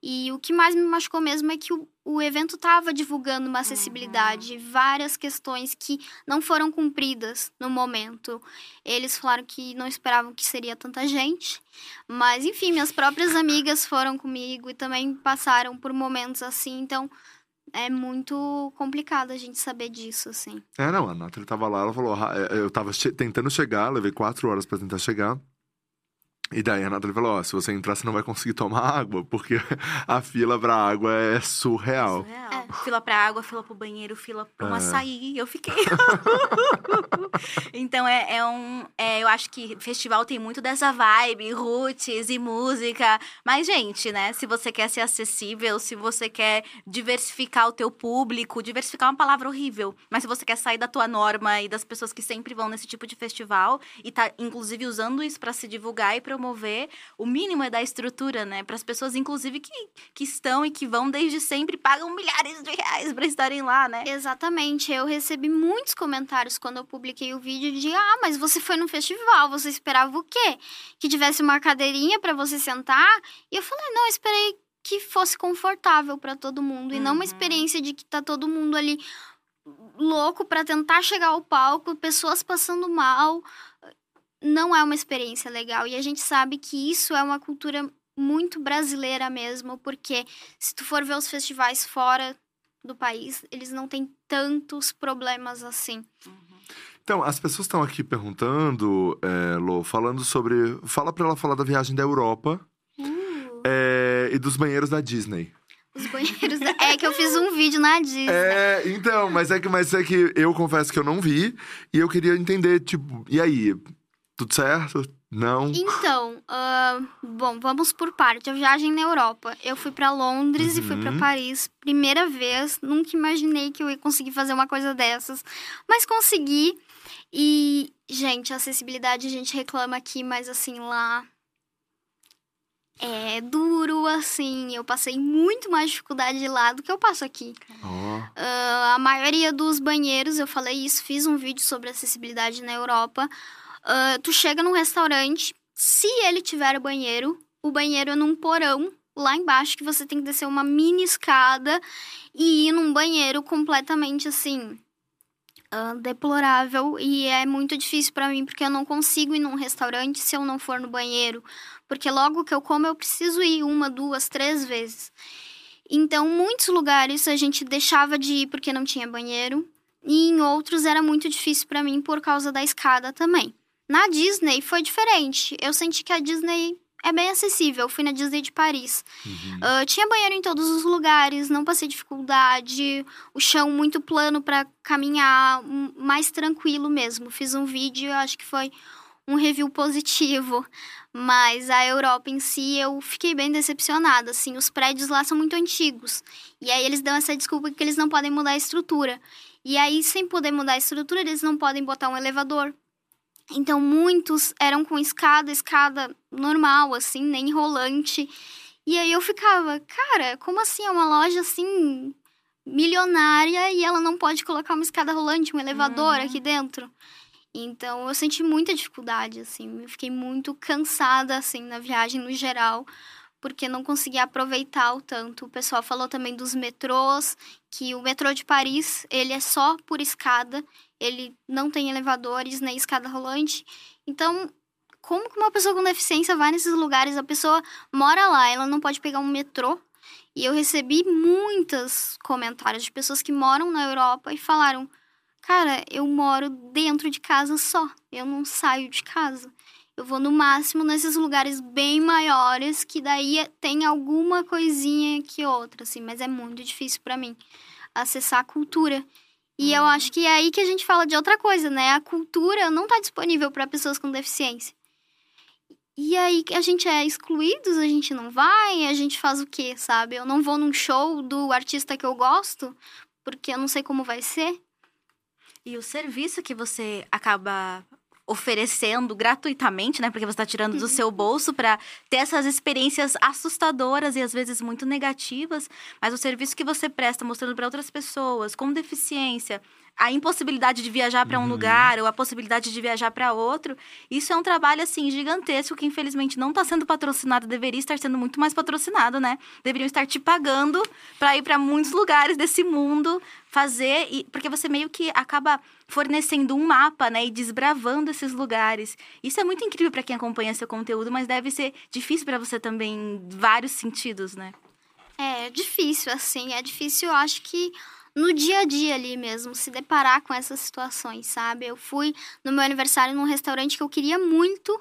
E o que mais me machucou mesmo é que o, o evento estava divulgando uma acessibilidade, várias questões que não foram cumpridas no momento. Eles falaram que não esperavam que seria tanta gente, mas enfim, minhas próprias amigas foram comigo e também passaram por momentos assim, então é muito complicado a gente saber disso, assim. É, não, a Nathalie tava lá, ela falou, "Ah, eu tava che- tentando chegar, levei quatro horas pra tentar chegar. E daí a Nathalie falou, ó, se você entrar, você não vai conseguir tomar água, porque a fila pra água é surreal. Surreal. Fila pra água, fila pro banheiro, fila pra um É. açaí. Eu fiquei. então é, é um. é, eu acho que festival tem muito dessa vibe, roots e música. Mas, gente, né? Se você quer ser acessível, se você quer diversificar o teu público, diversificar é uma palavra horrível. Mas se você quer sair da tua norma e das pessoas que sempre vão nesse tipo de festival e tá, inclusive, usando isso pra se divulgar e promover, o mínimo é da estrutura, né? Para as pessoas, inclusive, que, que estão e que vão desde sempre, pagam milhares de reais pra estarem lá, né? Exatamente, eu recebi muitos comentários quando eu publiquei o vídeo de ah, mas você foi no festival, você esperava o quê? Que tivesse uma cadeirinha pra você sentar? E eu falei, não, eu esperei que fosse confortável pra todo mundo e não uma Uhum. experiência de que tá todo mundo ali louco pra tentar chegar ao palco, pessoas passando mal. Não é uma experiência legal e a gente sabe que isso é uma cultura muito brasileira mesmo, porque se tu for ver os festivais fora do país, eles não têm tantos problemas assim. Então, as pessoas estão aqui perguntando, é, Lô, falando sobre... Fala pra ela falar da viagem da Europa Uh, é, e dos banheiros da Disney. os banheiros. da- É que eu fiz um vídeo na Disney. É, então, mas é que, mas é que eu confesso que eu não vi e eu queria entender, tipo, e aí? Tudo certo? Não? Então, ah, bom, vamos por parte. A viagem na Europa. Eu fui pra Londres e fui pra Uhum. Paris. Primeira vez. Nunca imaginei que eu ia conseguir fazer uma coisa dessas. Mas consegui. E, gente, a acessibilidade a gente reclama aqui, mas assim, lá. É duro, assim. Eu passei muito mais dificuldade lá do que eu passo aqui. Ó, Ah, a maioria dos banheiros, eu falei isso, fiz um vídeo sobre acessibilidade na Europa. Ah, tu chega num restaurante, se ele tiver banheiro, o banheiro é num porão lá embaixo que você tem que descer uma mini escada e ir num banheiro completamente assim ah, deplorável e é muito difícil pra mim porque eu não consigo ir num restaurante se eu não for no banheiro, porque logo que eu como eu preciso ir uma, duas, três vezes. Então, muitos lugares a gente deixava de ir porque não tinha banheiro, e em outros era muito difícil pra mim por causa da escada também. Na Disney foi diferente. Eu senti que a Disney é bem acessível. Eu fui na Disney de Paris. uhum. Ah, tinha banheiro em todos os lugares, não passei dificuldade, o chão muito plano pra caminhar, um- mais tranquilo mesmo. Fiz um vídeo, acho que foi um review positivo, mas a Europa em si eu fiquei bem decepcionada, assim, os prédios lá são muito antigos. E aí eles dão essa desculpa que eles não podem mudar a estrutura. E aí sem poder mudar a estrutura, eles não podem botar um elevador. Então muitos eram com escada, escada normal assim, nem rolante. E aí eu ficava, cara, como assim é uma loja assim milionária e ela não pode colocar uma escada rolante, um elevador Uhum. aqui dentro? Então eu senti muita dificuldade assim, eu fiquei muito cansada assim na viagem no geral, porque não conseguia aproveitar o tanto. O pessoal falou também dos metrôs, que o metrô de Paris, ele é só por escada, ele não tem elevadores nem escada rolante. Então, como que uma pessoa com deficiência vai nesses lugares? A pessoa mora lá, ela não pode pegar um metrô. E eu recebi muitos comentários de pessoas que moram na Europa e falaram: Cara, eu moro dentro de casa só, eu não saio de casa. Eu vou no máximo nesses lugares bem maiores, que daí tem alguma coisinha que outra, assim, mas é muito difícil para mim acessar a cultura. E eu acho que é aí que a gente fala de outra coisa, né? A cultura não tá disponível para pessoas com deficiência. E aí a gente é excluídos, a gente não vai, a gente faz o quê, sabe? Eu não vou num show do artista que eu gosto, porque eu não sei como vai ser. E o serviço que você acaba oferecendo gratuitamente, né? Porque você está tirando do seu bolso para ter essas experiências assustadoras e às vezes muito negativas, mas o serviço que você presta mostrando para outras pessoas com deficiência, a impossibilidade de viajar para um uhum. lugar ou a possibilidade de viajar para outro, isso é um trabalho assim gigantesco que infelizmente não está sendo patrocinado, deveria estar sendo muito mais patrocinado, né? Deveriam estar te pagando para ir para muitos lugares desse mundo fazer e porque você meio que acaba fornecendo um mapa, né, e desbravando esses lugares. Isso é muito incrível para quem acompanha seu conteúdo, mas deve ser difícil para você também em vários sentidos, né? É difícil assim, é difícil, eu acho que no dia a dia ali mesmo, se deparar com essas situações, sabe? Eu fui no meu aniversário num restaurante que eu queria muito,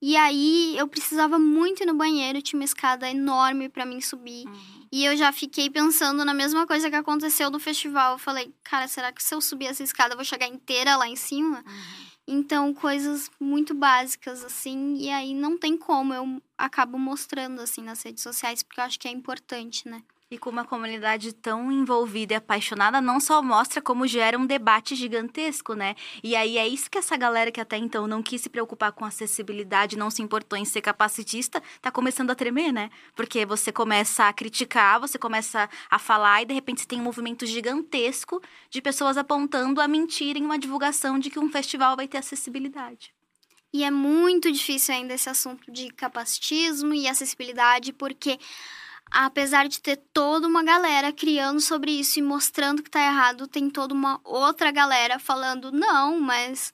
e aí eu precisava muito ir no banheiro, tinha uma escada enorme para mim subir. Uhum. E eu já fiquei pensando na mesma coisa que aconteceu no festival. Eu falei, cara, será que se eu subir essa escada eu vou chegar inteira lá em cima? Uhum. Então, coisas muito básicas, assim, e aí não tem como, eu acabo mostrando, assim, nas redes sociais, porque eu acho que é importante, né? E com uma comunidade tão envolvida e apaixonada, não só mostra como gera um debate gigantesco, né? E aí é isso que essa galera que até então não quis se preocupar com acessibilidade, não se importou em ser capacitista, tá começando a tremer, né? Porque você começa a criticar, você começa a falar e de repente você tem um movimento gigantesco de pessoas apontando a mentira em uma divulgação de que um festival vai ter acessibilidade. E é muito difícil ainda esse assunto de capacitismo e acessibilidade, porque apesar de ter toda uma galera criando sobre isso e mostrando que tá errado, tem toda uma outra galera falando não, mas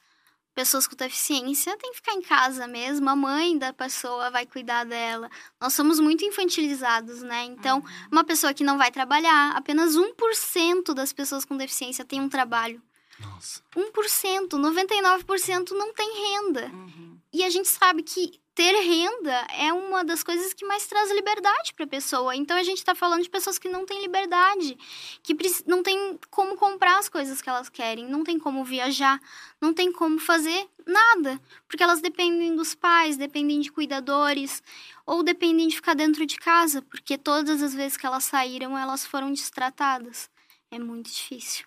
pessoas com deficiência têm que ficar em casa mesmo, a mãe da pessoa vai cuidar dela. Nós somos muito infantilizados, né? Então, uhum. uma pessoa que não vai trabalhar, apenas 1% das pessoas com deficiência tem um trabalho. Nossa. 1%, 99% não tem renda. Uhum. E a gente sabe que ter renda é uma das coisas que mais traz liberdade para a pessoa. Então a gente está falando de pessoas que não têm liberdade, que não tem como comprar as coisas que elas querem, não tem como viajar, não tem como fazer nada, porque elas dependem dos pais, dependem de cuidadores ou dependem de ficar dentro de casa, porque todas as vezes que elas saíram, elas foram destratadas. É muito difícil.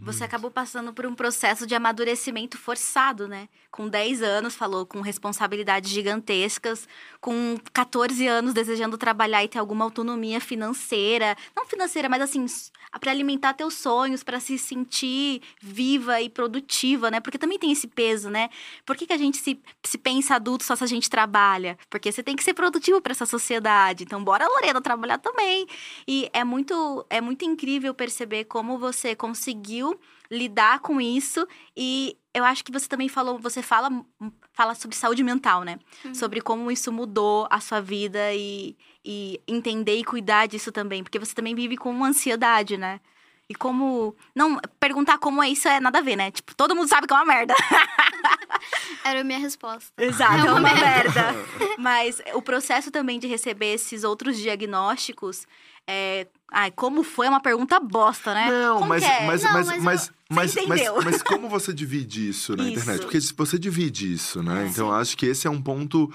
Você acabou passando por um processo de amadurecimento forçado, né? Com 10 anos, falou com responsabilidades gigantescas, com 14 anos desejando trabalhar e ter alguma autonomia financeira. Não financeira, mas assim, para alimentar teus sonhos, para se sentir viva e produtiva, né? Porque também tem esse peso, né? Por que, que a gente se, se pensa adulto só se a gente trabalha? Porque você tem que ser produtivo para essa sociedade. Então, bora, Lorena, trabalhar também. E é muito, é muito incrível perceber como você conseguiu lidar com isso e eu acho que você também falou, você fala, fala sobre saúde mental, né? Uhum. Sobre como isso mudou a sua vida e, e entender e cuidar disso também, porque você também vive com ansiedade, né? E como. Não, perguntar como é isso é nada a ver, né? Tipo, todo mundo sabe que é uma merda. Era a minha resposta. Exato, é uma, uma merda. merda. Mas o processo também de receber esses outros diagnósticos é, ai, como foi é uma pergunta bosta, né? Não, mas, é? mas, Não mas, mas, mas, mas, mas, mas, como você divide isso na isso. internet? Porque você divide isso, né? É, então, eu acho que esse é um ponto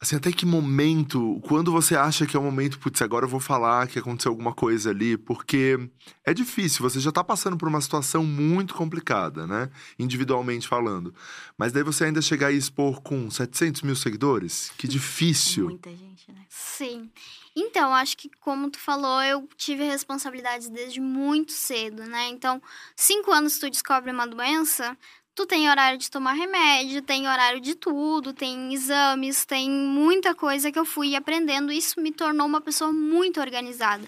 Assim, até que momento, quando você acha que é o momento, putz, agora eu vou falar que aconteceu alguma coisa ali, porque é difícil, você já tá passando por uma situação muito complicada, né? Individualmente falando. Mas daí você ainda chegar e expor com 700 mil seguidores? Que difícil. Muita gente, né? Sim. Então, acho que como tu falou, eu tive responsabilidades desde muito cedo, né? Então, cinco anos tu descobre uma doença, tu tem horário de tomar remédio, tem horário de tudo, tem exames, tem muita coisa que eu fui aprendendo. Isso me tornou uma pessoa muito organizada,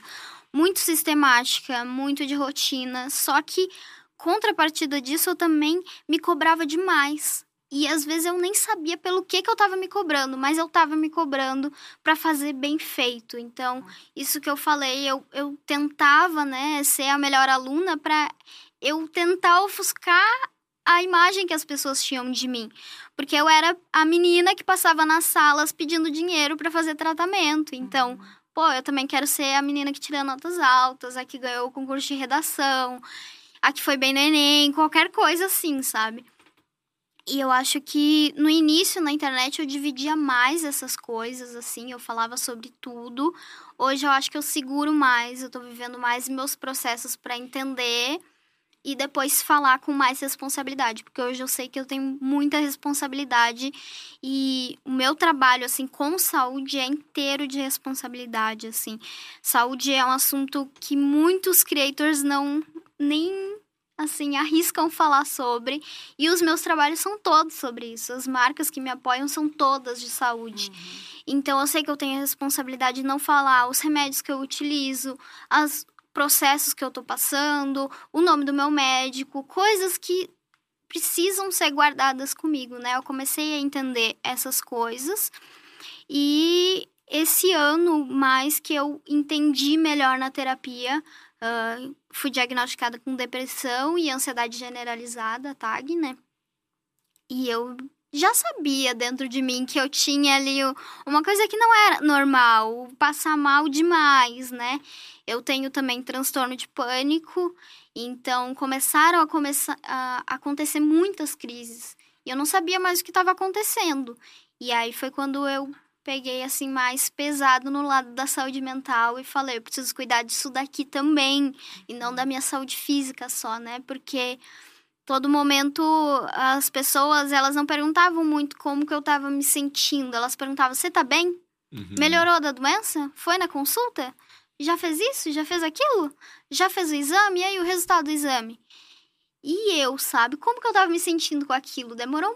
muito sistemática, muito de rotina. Só que, contrapartida disso, eu também me cobrava demais. E às vezes eu nem sabia pelo que, que eu estava me cobrando, mas eu estava me cobrando para fazer bem feito. Então, isso que eu falei, eu, eu tentava, né, ser a melhor aluna para eu tentar ofuscar a imagem que as pessoas tinham de mim. Porque eu era a menina que passava nas salas pedindo dinheiro para fazer tratamento. Então, pô, eu também quero ser a menina que tira notas altas, a que ganhou o concurso de redação, a que foi bem no Enem, qualquer coisa assim, sabe? E eu acho que no início na internet eu dividia mais essas coisas, assim, eu falava sobre tudo. Hoje eu acho que eu seguro mais, eu tô vivendo mais meus processos para entender e depois falar com mais responsabilidade, porque hoje eu sei que eu tenho muita responsabilidade e o meu trabalho assim com saúde é inteiro de responsabilidade, assim. Saúde é um assunto que muitos creators não nem assim arriscam falar sobre, e os meus trabalhos são todos sobre isso. As marcas que me apoiam são todas de saúde. Uhum. Então eu sei que eu tenho a responsabilidade de não falar os remédios que eu utilizo, as processos que eu tô passando, o nome do meu médico, coisas que precisam ser guardadas comigo, né? Eu comecei a entender essas coisas e esse ano mais que eu entendi melhor na terapia, uh, fui diagnosticada com depressão e ansiedade generalizada, TAG, né? E eu já sabia dentro de mim que eu tinha ali uma coisa que não era normal, passar mal demais, né? Eu tenho também transtorno de pânico, então começaram a, começar, a acontecer muitas crises. E eu não sabia mais o que estava acontecendo. E aí foi quando eu peguei assim mais pesado no lado da saúde mental e falei, eu preciso cuidar disso daqui também e não da minha saúde física só, né? Porque todo momento as pessoas, elas não perguntavam muito como que eu estava me sentindo, elas perguntavam: "Você tá bem? Uhum. Melhorou da doença? Foi na consulta?" Já fez isso? Já fez aquilo? Já fez o exame? E aí o resultado do exame? E eu, sabe, como que eu tava me sentindo com aquilo? Demorou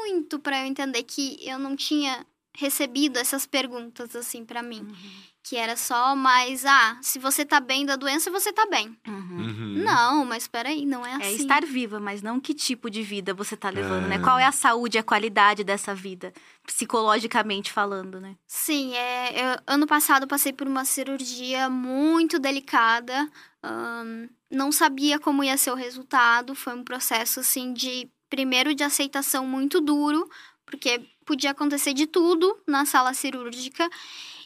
muito para eu entender que eu não tinha recebido essas perguntas assim para mim. Uhum que era só mais, ah, se você tá bem da doença, você tá bem. Uhum. Uhum. Não, mas peraí, não é, é assim. É estar viva, mas não que tipo de vida você tá levando, né? é. né? Qual é a saúde, a qualidade dessa vida, psicologicamente falando, né? Sim, é, eu, ano passado eu passei por uma cirurgia muito delicada, um, não sabia como ia ser o resultado, foi um processo, assim, de, primeiro, de aceitação muito duro, porque podia acontecer de tudo na sala cirúrgica,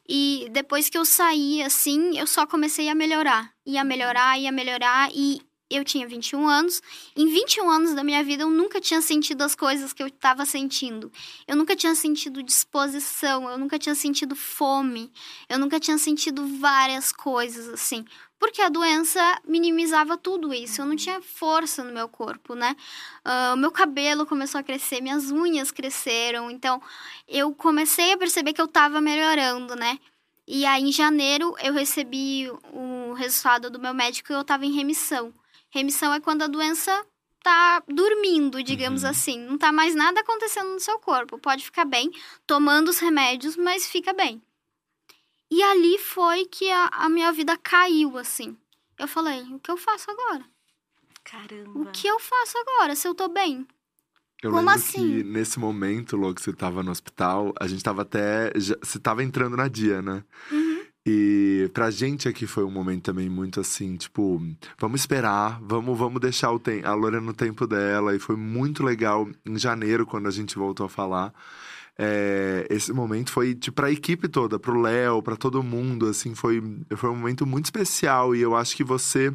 e depois que eu saí, assim, eu só comecei a melhorar. Ia melhorar, ia melhorar. E eu tinha 21 anos. Em 21 anos da minha vida, eu nunca tinha sentido as coisas que eu estava sentindo. Eu nunca tinha sentido disposição, eu nunca tinha sentido fome, eu nunca tinha sentido várias coisas assim. Porque a doença minimizava tudo isso. Eu não tinha força no meu corpo, né? Uh, o meu cabelo começou a crescer, minhas unhas cresceram. Então, eu comecei a perceber que eu estava melhorando, né? E aí, em janeiro, eu recebi o resultado do meu médico e eu estava em remissão. Remissão é quando a doença tá dormindo, digamos uhum. assim. Não tá mais nada acontecendo no seu corpo. Pode ficar bem, tomando os remédios, mas fica bem. E ali foi que a, a minha vida caiu, assim. Eu falei, o que eu faço agora? Caramba. O que eu faço agora, se eu tô bem? Eu Como assim? que nesse momento, logo que você tava no hospital, a gente tava até. Já, você tava entrando na dia, né? Uhum. E pra gente aqui foi um momento também muito assim, tipo, vamos esperar, vamos, vamos deixar o tempo, a Lorena no tempo dela. E foi muito legal em janeiro, quando a gente voltou a falar. É, esse momento foi tipo, pra equipe toda, pro Léo, para todo mundo, assim, foi, foi um momento muito especial e eu acho que você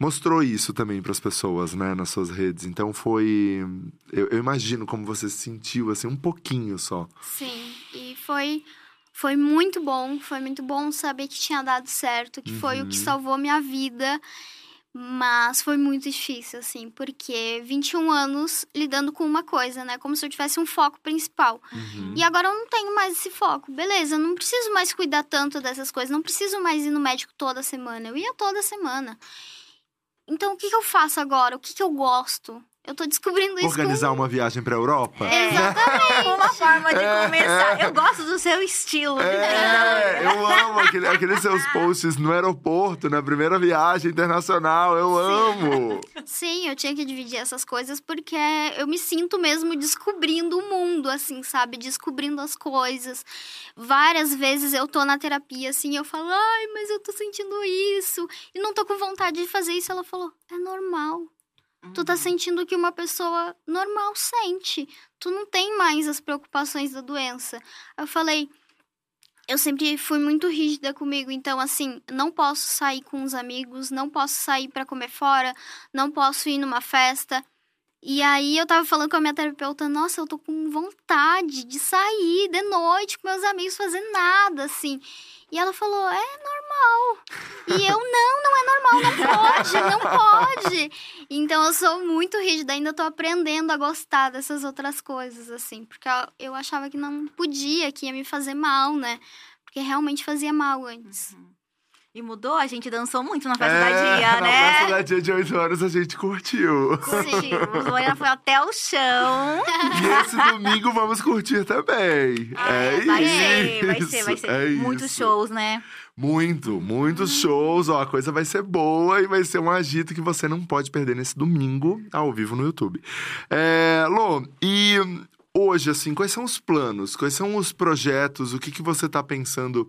mostrou isso também para as pessoas, né, nas suas redes. Então foi, eu, eu, imagino como você se sentiu, assim, um pouquinho só. Sim, e foi foi muito bom, foi muito bom saber que tinha dado certo, que uhum. foi o que uhum. salvou minha vida. Mas foi muito difícil, assim, porque 21 anos lidando com uma coisa, né? Como se eu tivesse um foco principal. Uhum. E agora eu não tenho mais esse foco. Beleza, eu não preciso mais cuidar tanto dessas coisas, não preciso mais ir no médico toda semana. Eu ia toda semana. Então, o que, que eu faço agora? O que, que eu gosto? Eu tô descobrindo isso. Organizar com... uma viagem pra Europa? É. Exatamente. Uma forma de É, começar. é. Eu gosto do seu estilo. É, eu amo aquele- aqueles seus posts no aeroporto, na primeira viagem internacional. Eu amo. Sim, eu tinha que dividir essas coisas porque eu me sinto mesmo descobrindo o mundo, assim, sabe? Descobrindo as coisas. Várias vezes eu tô na terapia, assim, eu falo, ai, mas eu tô sentindo isso. E não tô com vontade de fazer isso. Ela falou, é normal. Tu tá sentindo o que uma pessoa normal sente. Tu não tem mais as preocupações da doença. Eu falei, eu sempre fui muito rígida comigo, então assim, não posso sair com os amigos, não posso sair pra comer fora, não posso ir numa festa. E aí eu tava falando com a minha terapeuta, nossa, eu tô com vontade de sair de noite com meus amigos fazer nada, assim. E ela falou, é normal. E eu, não, não é normal, não pode, não pode. Então eu sou muito rígida, ainda tô aprendendo a gostar dessas outras coisas, assim. Porque eu- achava que não podia, que ia me fazer mal, né? Porque realmente fazia mal antes. E mudou, a gente dançou muito na festa É, da dia, na né? festa da dia de 8 horas a gente curtiu. Curtimos. Mariana foi até o chão. E esse domingo vamos curtir também. é vai isso. ser, vai ser, vai ser. é Muitos isso. shows, né? Muito, muitos shows. Ó, a coisa vai ser boa e vai ser um agito que você não pode perder nesse domingo ao vivo no YouTube. É, Lô, e hoje, assim, quais são os planos? Quais são os projetos? O que, que você tá pensando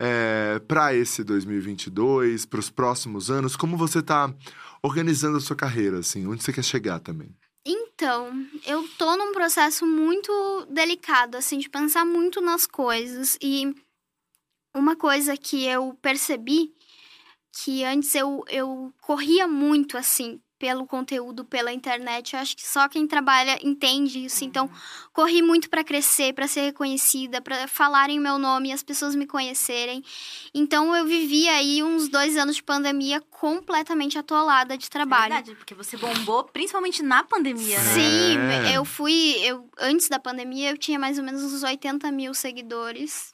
é, para esse 2022, para os próximos anos? Como você tá organizando a sua carreira, assim? Onde você quer chegar também? Então, eu tô num processo muito delicado, assim, de pensar muito nas coisas. E uma coisa que eu percebi, que antes eu, eu corria muito, assim, pelo conteúdo, pela internet. Eu acho que só quem trabalha entende isso. Então, corri muito pra crescer, pra ser reconhecida, pra falarem meu nome e as pessoas me conhecerem. Então, eu vivi aí uns dois anos de pandemia completamente atolada de É trabalho. verdade, porque você bombou principalmente na pandemia, né? Sim, É. eu fui. Eu, antes da pandemia, eu tinha mais ou menos uns 80 mil seguidores.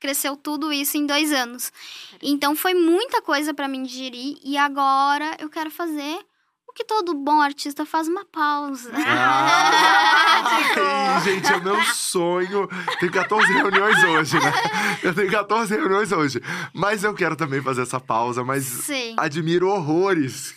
Cresceu tudo isso em dois anos. Então foi muita coisa pra mim digerir. E agora eu quero fazer que todo bom artista faz uma pausa. Ai, gente, é meu sonho. Tem 14 reuniões hoje, né? Eu tenho 14 reuniões hoje. Mas eu quero também fazer essa pausa, mas Sim. admiro horrores.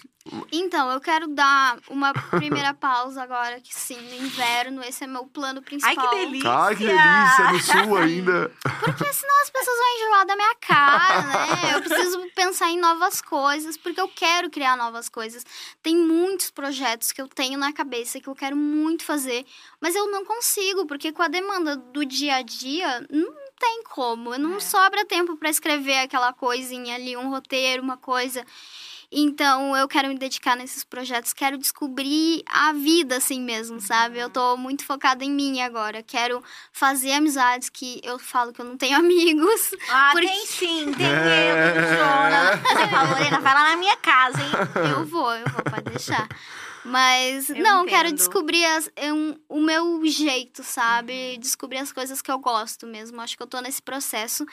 Então, eu quero dar uma primeira pausa agora, que sim, no inverno. Esse é meu plano Ai, principal. que delícia! Ai, que delícia, no sul ainda. Porque senão as pessoas vão enjoar da minha cara, né? Eu preciso pensar em novas coisas, porque eu quero criar novas coisas. Tem muitos projetos que eu tenho na cabeça que eu quero muito fazer, mas eu não consigo, porque com a demanda do dia a dia, não tem como. Não É. sobra tempo pra escrever aquela coisinha ali, um roteiro, uma coisa. Então, eu quero me dedicar nesses projetos, quero descobrir a vida assim mesmo, sabe? Eu tô muito focada em mim agora. Quero fazer amizades que eu falo que eu não tenho amigos. Ah, Porque- tem sim, tem eu, tem Jonas. Você falou, Lorena, vai lá na minha casa, hein? Eu vou, eu vou, pode deixar. Mas, Eu não, quero entendo. descobrir as- é um- o meu jeito, sabe? Descobrir as coisas que eu gosto mesmo. Acho que eu tô nesse processo.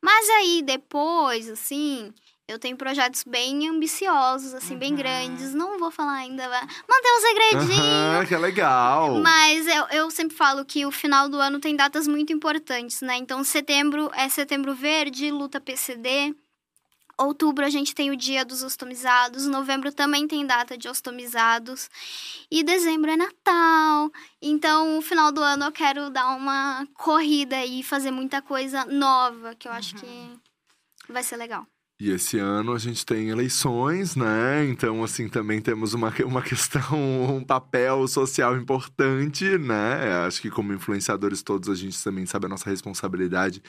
Mas aí, depois, assim, eu tenho projetos bem ambiciosos, assim, bem Uhum. grandes. Não vou falar ainda, vai- manter um segredinho. Aham, que legal. Mas eu, eu sempre falo que o final do ano tem datas muito importantes, né? Então, setembro é setembro verde, luta PCD. Outubro a gente tem o dia dos ostomizados. Novembro também tem data de ostomizados. E dezembro é Natal. Então, no final do ano eu quero dar uma corrida e fazer muita coisa nova, que eu acho que vai ser legal. E esse ano a gente tem eleições, né? Então, assim, também temos uma, uma questão, um papel social importante, né? Acho que como influenciadores todos, a gente também sabe a nossa responsabilidade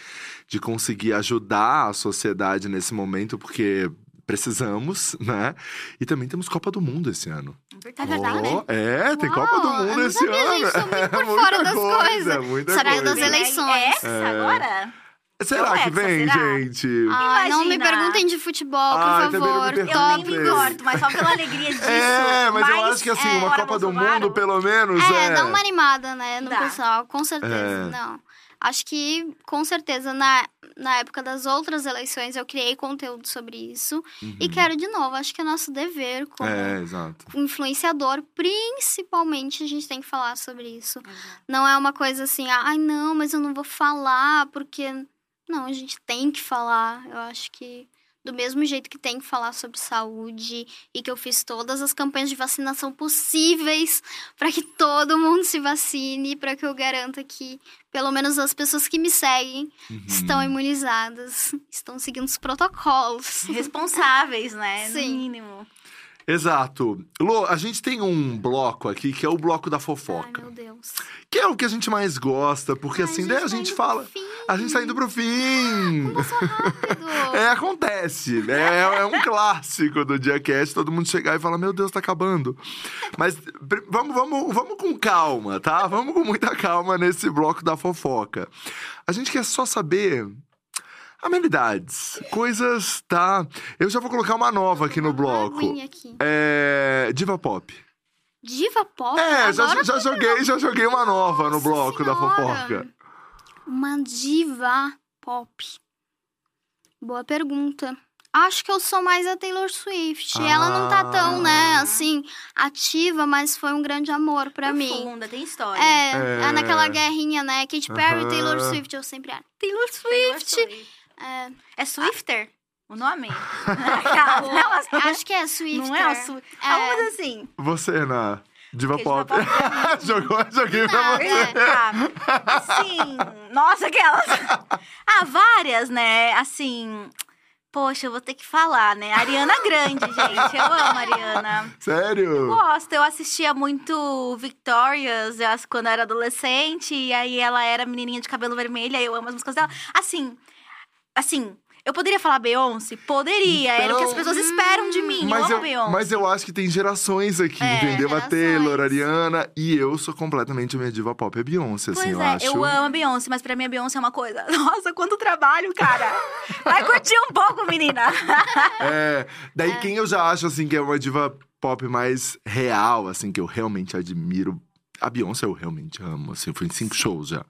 de conseguir ajudar a sociedade nesse momento, porque precisamos, né? E também temos Copa do Mundo esse ano. É verdade? Oh, é, tem Uau, Copa do Mundo esse sabia, ano. gente, tô muito por Muita fora das coisa, coisas. Coisa. das eleições. É essa É. agora? Será que essa, vem, será? gente? Ai, não me perguntem de futebol, Ai, por também não me favor. Eu nem me importo, mas só pela alegria disso. É, mas eu Mas, acho que assim, é, uma Copa do Mundo, pelo menos, É, é. dá uma animada, né, no Dá. pessoal, com certeza. É. Não. Acho que, com certeza, na, na época das outras eleições eu criei conteúdo sobre isso. E Uhum. quero de novo, acho que é nosso dever como É, exato. influenciador, principalmente a gente tem que falar sobre isso. Não é uma coisa assim, ai não, mas eu não vou falar porque não, a gente tem que falar. Eu acho que do mesmo jeito que tem que falar sobre saúde e que eu fiz todas as campanhas de vacinação possíveis para que todo mundo se vacine, para que eu garanta que pelo menos as pessoas que me seguem Uhum. estão imunizadas, estão seguindo os protocolos. Responsáveis, né? No Sim. mínimo. Exato. Lô, a gente tem um bloco aqui que é o bloco da Ai, fofoca. meu Deus. Que é o que a gente mais gosta, porque Ai, assim, daí a tá gente fala. fim. A gente tá indo pro fim. Passou rápido. É, acontece. É, é um clássico do Diacast, todo mundo chegar e falar, meu Deus, tá acabando. Mas vamos, vamos, vamos com calma, tá? Vamos com muita calma nesse bloco da fofoca. A gente quer só saber amenidades, coisas, tá? Eu já vou colocar uma nova aqui no bloco. aqui. É. Diva Pop. Diva pop? É, já, Agora já joguei, já joguei uma nova no Nossa bloco da Senhora. fofoca. Uma diva pop. Boa pergunta. Acho que eu sou mais a Taylor Swift. Ela não tá tão, né, Ah. assim, ativa, mas foi um grande amor pra mim. Profunda, tem história. É, É. é naquela guerrinha, né? Katy Perry, Aham. Taylor Swift, eu sempre era. Taylor Taylor Swift! Swift. É, É Swifter? O nome? não, acho que é Swift. não é o Swift. É. Coisa assim. Você, Ana. Diva Que Pop. Diva Pop Jogou, joguei pra você. É, tá. Assim, nossa, aquelas. Ah, várias, né? Assim. Poxa, eu vou ter que falar, né? Ariana Grande, gente. Eu amo a Ariana. Sério? Gosto, eu assistia muito Victorious eu acho, quando eu era adolescente, e aí ela era menininha de cabelo vermelho, aí eu amo as músicas dela. Assim, assim, eu poderia falar Beyoncé? Poderia, era o que as Então, pessoas esperam de mim. Mas eu amo eu, Beyoncé. mas eu acho que tem gerações aqui, É, entendeu? A gerações. Taylor, a Ariana. E eu sou completamente a minha diva pop. É Beyoncé, assim, Pois eu é, acho. eu amo a Beyoncé, mas pra mim a Beyoncé é uma coisa. Nossa, quanto trabalho, cara! Vai curtir um pouco, menina! É, daí quem eu já acho, assim, que é uma diva pop mais real, assim, que eu realmente admiro. A Beyoncé eu realmente amo, assim, eu fui em cinco shows já.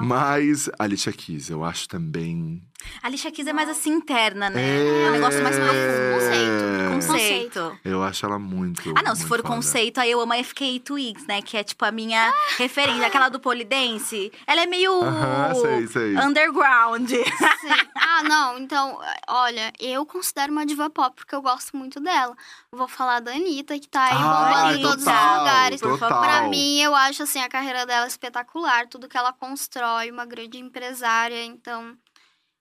Mas a Alicia Keys, eu acho também. A Alicia Keys é mais assim interna, né? É. É um negócio mais profundo. Conceito. Conceito. Eu acho ela muito. Ah, não, se muito for o foda. conceito, aí eu amo a FK Twigs, né? Que é tipo a minha referência, aquela do polidense. Ela é meio Aham, sei, sei. underground. Sim. Ah, não, então, olha, eu considero uma diva pop porque eu gosto muito dela. Vou falar da Anitta, que tá aí Ah, bombando em todos os lugares. por favor. total. Pra mim, eu acho assim a carreira dela espetacular, tudo que ela constrói, uma grande empresária, então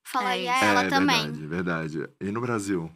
falaria isso. ela é, também. verdade, verdade. E no Brasil?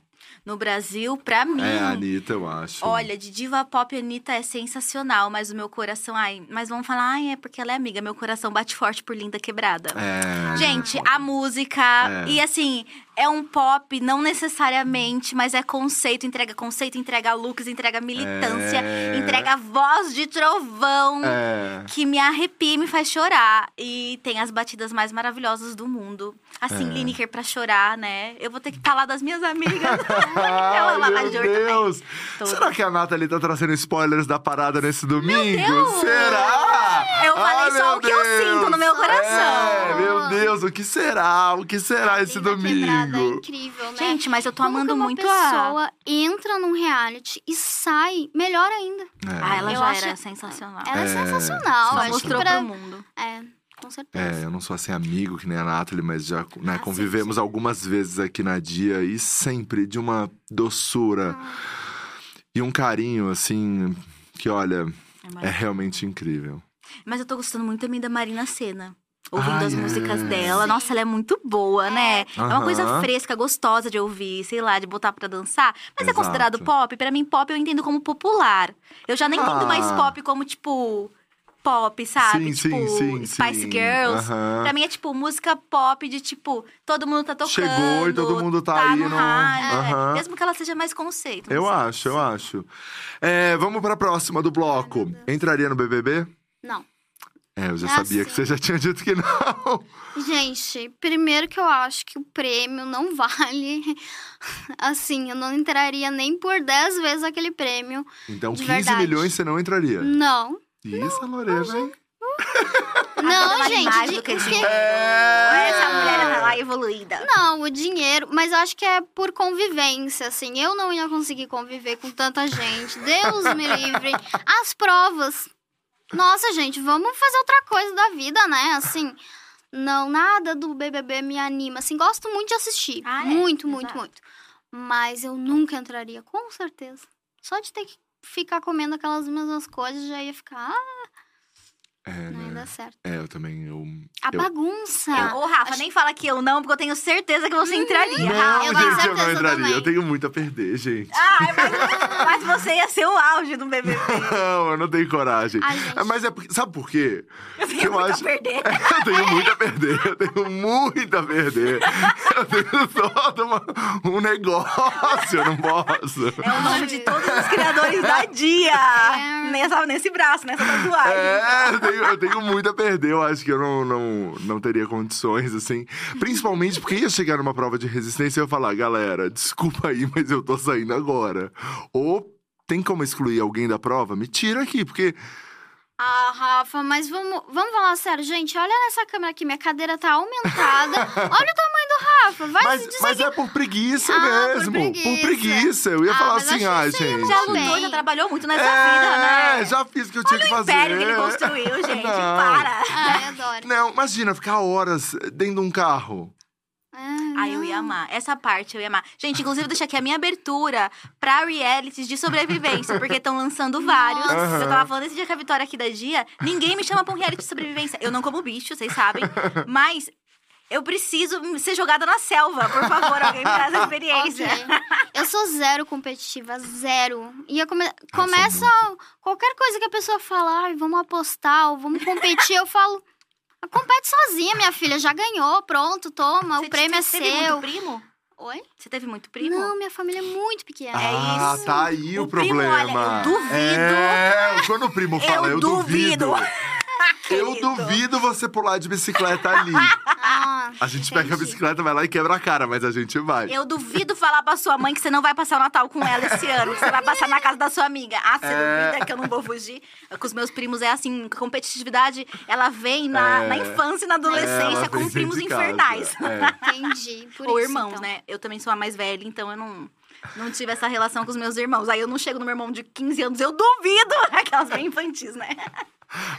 No Brasil, pra mim. É, a Anitta, eu acho. Olha, de diva pop, a Anitta é sensacional, mas o meu coração. Ai, mas vão falar, ai, é porque ela é amiga. Meu coração bate forte por Linda Quebrada. É. Gente, a música. É. E assim, é um pop, não necessariamente, mas é conceito. Entrega conceito, entrega looks, entrega militância, É. entrega voz de trovão. É. Que me arrepia e me faz chorar. E tem as batidas mais maravilhosas do mundo. Assim, É. Lineker pra chorar, né? Eu vou ter que falar das minhas amigas. Eu Ai, meu. Deus! Será que a Nathalie tá trazendo spoilers da parada nesse domingo? Deus! Será? Eu falei Ai, só o que eu Deus! sinto no meu coração. É, meu Deus, o que será? O que será esse Linda É incrível, né? Gente, mas eu tô Como amando que uma muito a. pessoa entra num reality e sai melhor ainda. É. Ah, ela Eu já acho- era sensacional. Ela é, É, sensacional. Só acho mostrou pra... pro mundo. É, com certeza. É, eu não sou assim amigo que nem a Nathalie, mas já né, Ah, convivemos sim, sim. algumas vezes aqui na Dia e sempre de uma doçura Ah. e um carinho, assim, que olha, É é realmente incrível. Mas eu tô gostando muito também da Marina Senna. Ouvindo Ai, as é. músicas dela. Sim. Nossa, ela é muito boa, né? É uma coisa fresca, gostosa de ouvir, sei lá, de botar pra dançar. Mas é Exato. considerado pop? Pra mim, pop eu entendo como popular. Eu já nem entendo Ah. mais pop como, tipo, pop, sabe? Sim, tipo, sim, sim, Spice. Girls. Aham. Pra mim é tipo música pop de tipo, todo mundo tá tocando. Chegou e todo mundo tá aí no no- é. Mesmo que ela seja mais conceito. Eu acho, eu acho. É, vamos pra próxima do bloco. Entraria no BBB? Não. É, eu já Ah, sabia que sim. você já tinha dito que não. Gente, primeiro que eu acho que o prêmio não vale. Assim, eu não entraria nem por 10 vezes aquele prêmio. Então, De 15 verdade. milhões você não entraria. Não. Isso, Lorena, hein? Não, Tá gente, mais de- do que porque- dinheiro. É. Essa mulher tá lá evoluída. Não, o dinheiro, mas eu acho que é por convivência, assim. Eu não ia conseguir conviver com tanta gente. Deus me livre. As provas. Nossa, gente, vamos fazer outra coisa da vida, né? Assim, não, nada do BBB me anima. Assim, gosto muito de assistir. Ah, é? muito, muito, Exato. muito. Mas eu nunca entraria, com certeza. Só de ter que ficar comendo aquelas mesmas coisas já ia ficar. Ah, É, não ia né? dar certo. É, eu também. Eu, A eu- bagunça. Eu- Ô, Rafa, nem fala que eu não, porque eu tenho certeza que você entraria. Não, Rafa. eu tenho gente, eu não entraria. também. Eu tenho muito a perder, gente. Ai, mas, mas você ia ser o auge do BBB. Não, eu não tenho coragem. Ai, gente. É, Mas é porque. Sabe por quê? Eu tenho muito acho- a perder. Eu tenho muito a perder, eu tenho muito a perder. Eu tenho todo uma- um negócio, eu não posso. É o nome de todos os criadores da dia. É. Nessa, nesse braço, nessa tatuagem. É, eu tenho, eu tenho muito a perder. Eu acho que eu não, não, não teria condições, assim. Principalmente porque ia chegar numa prova de resistência e eu falar, galera, desculpa aí, mas eu tô saindo agora. Ou tem como excluir alguém da prova? Me tira aqui, porque. Ah, Rafa, mas vamos, vamos falar sério, gente. Olha nessa câmera aqui, minha cadeira tá aumentada. Olha o tamanho do Rafa. Vai Mas, se dizer mas que... é por preguiça Ah, por mesmo. preguiça. preguiça. Eu ia Ah, falar assim, ah, que gente. Já lutou, já trabalhou muito nessa é, vida, né? já fiz o que eu tinha Olha que o fazer. império que ele construiu, gente. Não. Para. Ai, adoro. Não, imagina ficar horas dentro de um carro. Ai, eu ia amar. Essa parte eu ia amar. Gente, inclusive, deixa aqui a minha abertura pra realities de sobrevivência, porque estão lançando vários. Nossa. Eu tava falando esse dia com a Vitória aqui da Dia, ninguém me chama pra um reality de sobrevivência. Eu não como bicho, vocês sabem. Mas eu preciso ser jogada na selva, por favor, alguém me traz a experiência. Ok. Eu sou zero competitiva, zero. E eu come... começa qualquer coisa que a pessoa fala, ai, vamos apostar ou vamos competir, eu falo, compete sozinha, minha filha, já ganhou, pronto, toma, Você o prêmio é você teve seu. muito primo? Oi? Você teve muito primo? Não, minha família é muito pequena. ah, isso. tá aí o, O primo, problema. olha, eu duvido. É, quando o primo fala, eu, Eu duvido. duvido. Eu duvido você pular de bicicleta ali. Ah, A gente pega a entendi. bicicleta, vai lá e quebra a cara, mas a gente vai. Eu duvido falar pra sua mãe que você não vai passar o Natal com ela esse ano. que Você vai passar na casa da sua amiga. Ah, você É. duvida que eu não vou fugir? Com os meus primos é assim, competitividade, ela vem na, É. na infância e na adolescência Ela com primos infernais. É. Entendi. Por Ou isso, irmãos, então. né? Eu também sou a mais velha, então eu não, não tive essa relação com os meus irmãos. Aí eu não chego no meu irmão de 15 anos, eu duvido! Aquelas bem infantis, né?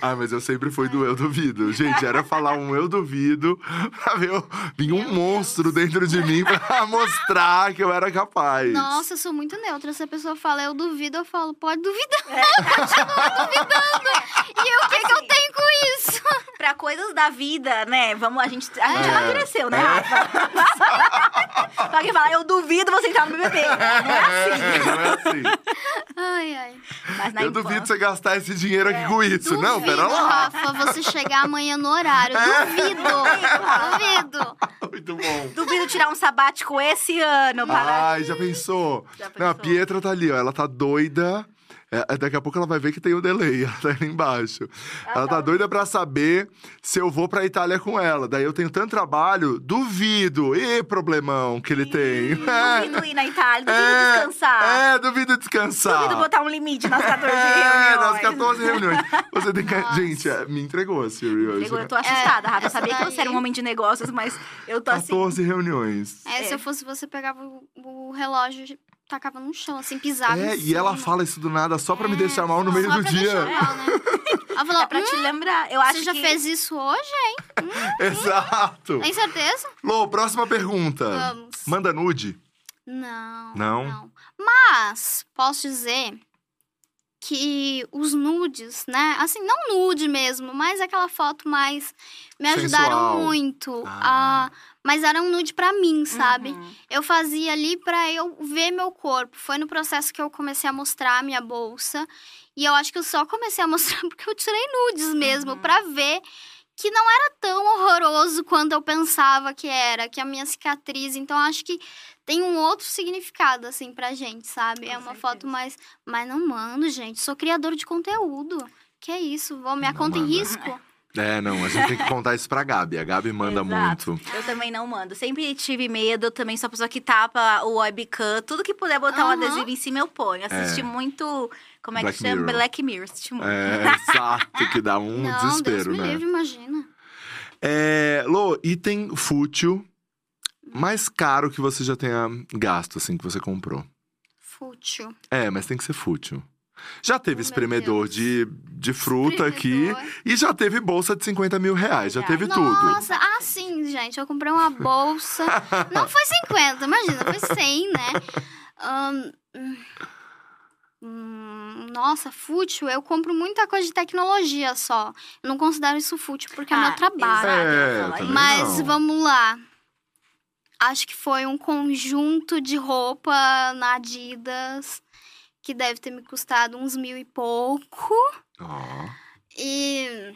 Ah, mas eu sempre fui do eu duvido. Gente, era falar um eu duvido pra ver eu- vir um Meu monstro dentro de mim pra mostrar que eu era capaz. Nossa, eu sou muito neutra. Se a pessoa fala eu duvido, eu falo, pode duvidar. É. Continuo duvidando. E o que, que eu tenho com isso? Pra coisas da vida, né? Vamos, a gente, a gente É. amadureceu, né, Rafa? Só que fala, eu duvido você entrar no BBB. Não é assim. É, não é assim. Ai, ai. Mas na eu infância- duvido você gastar esse dinheiro aqui com isso. Não, Duvido, pera lá. Rafa, você chegar amanhã no horário. É. Duvido. Duvido. Muito bom. Duvido tirar um sabático esse ano para. Ai, já pensou? Já Não, a pensou? Pietra tá ali, ó. Ela tá doida. É, daqui a pouco ela vai ver que tem o delay, ela tá ali embaixo. ela tá doida pra saber se eu vou pra Itália com ela. Daí eu tenho tanto trabalho, duvido. E problemão que ele tem. Duvido ir na Itália, duvido É, descansar. É, duvido descansar. Duvido botar um limite nas 14 É, reuniões. nas 14 reuniões. Você tem que. Gente, é, me entregou a Siri hoje. Chegou, eu tô assustada, É, Rafa. Eu sabia que você era um daí- homem de negócios, mas eu tô assim. 14 reuniões. É, se eu fosse você, pegava o, o relógio tacava no chão, assim, pisava. É, em e ela fala isso do nada só pra me É, deixar mal no meio só do pra dia. mal, né? Ela falou, É pra te "Hum, lembrar. Eu acho você já que... fez isso hoje, hein? Exato. Tem certeza? Lô, próxima pergunta. Vamos. Manda nude. Não, Não? Mas, posso dizer que os nudes, né? Assim, não nude mesmo, mas aquela foto mais... Me ajudaram Sensual. muito. Ah. a- Mas era um nude pra mim, sabe? Uhum. Eu fazia ali pra eu ver meu corpo. Foi no processo que eu comecei a mostrar a minha bolsa. E eu acho que eu só comecei a mostrar porque eu tirei nudes mesmo, Uhum. pra ver que não era tão horroroso quanto eu pensava que era, que a minha cicatriz. Então, acho que tem um outro significado, assim, pra gente, sabe? é Com uma certeza. foto mais. Mas não mando, gente. Sou criador de conteúdo. Que é isso? Vou minha Não conta em risco? É, não, a gente tem que contar isso pra Gabi. A Gabi manda Exato. muito. Eu também não mando. Sempre tive medo, eu também sou a pessoa que tapa o webcam. Tudo que puder botar um Aham. adesivo em cima, eu ponho. Assisti muito. Como é Black que chama? Mirror. Black Mirror. Assisti muito. É, exato, que dá um não, desespero, Deus me né? livre, imagina. É, Lô, item fútil mais caro que você já tenha gasto, assim, que você comprou. Fútil. É, mas tem que ser fútil. Já teve meu espremedor de, de fruta aqui Espremedor. e já teve bolsa de 50 mil reais, já teve tudo. Nossa, ah, sim, gente. Eu comprei uma bolsa. Não foi 50, imagina, foi 100, né? Hum, hum, nossa, fútil. Eu compro muita coisa de tecnologia só. Eu não considero isso fútil porque é Ah, meu trabalho. É. Mas não. vamos lá. Acho que foi um conjunto de roupa na Adidas que deve ter me custado uns mil e pouco. Ó. E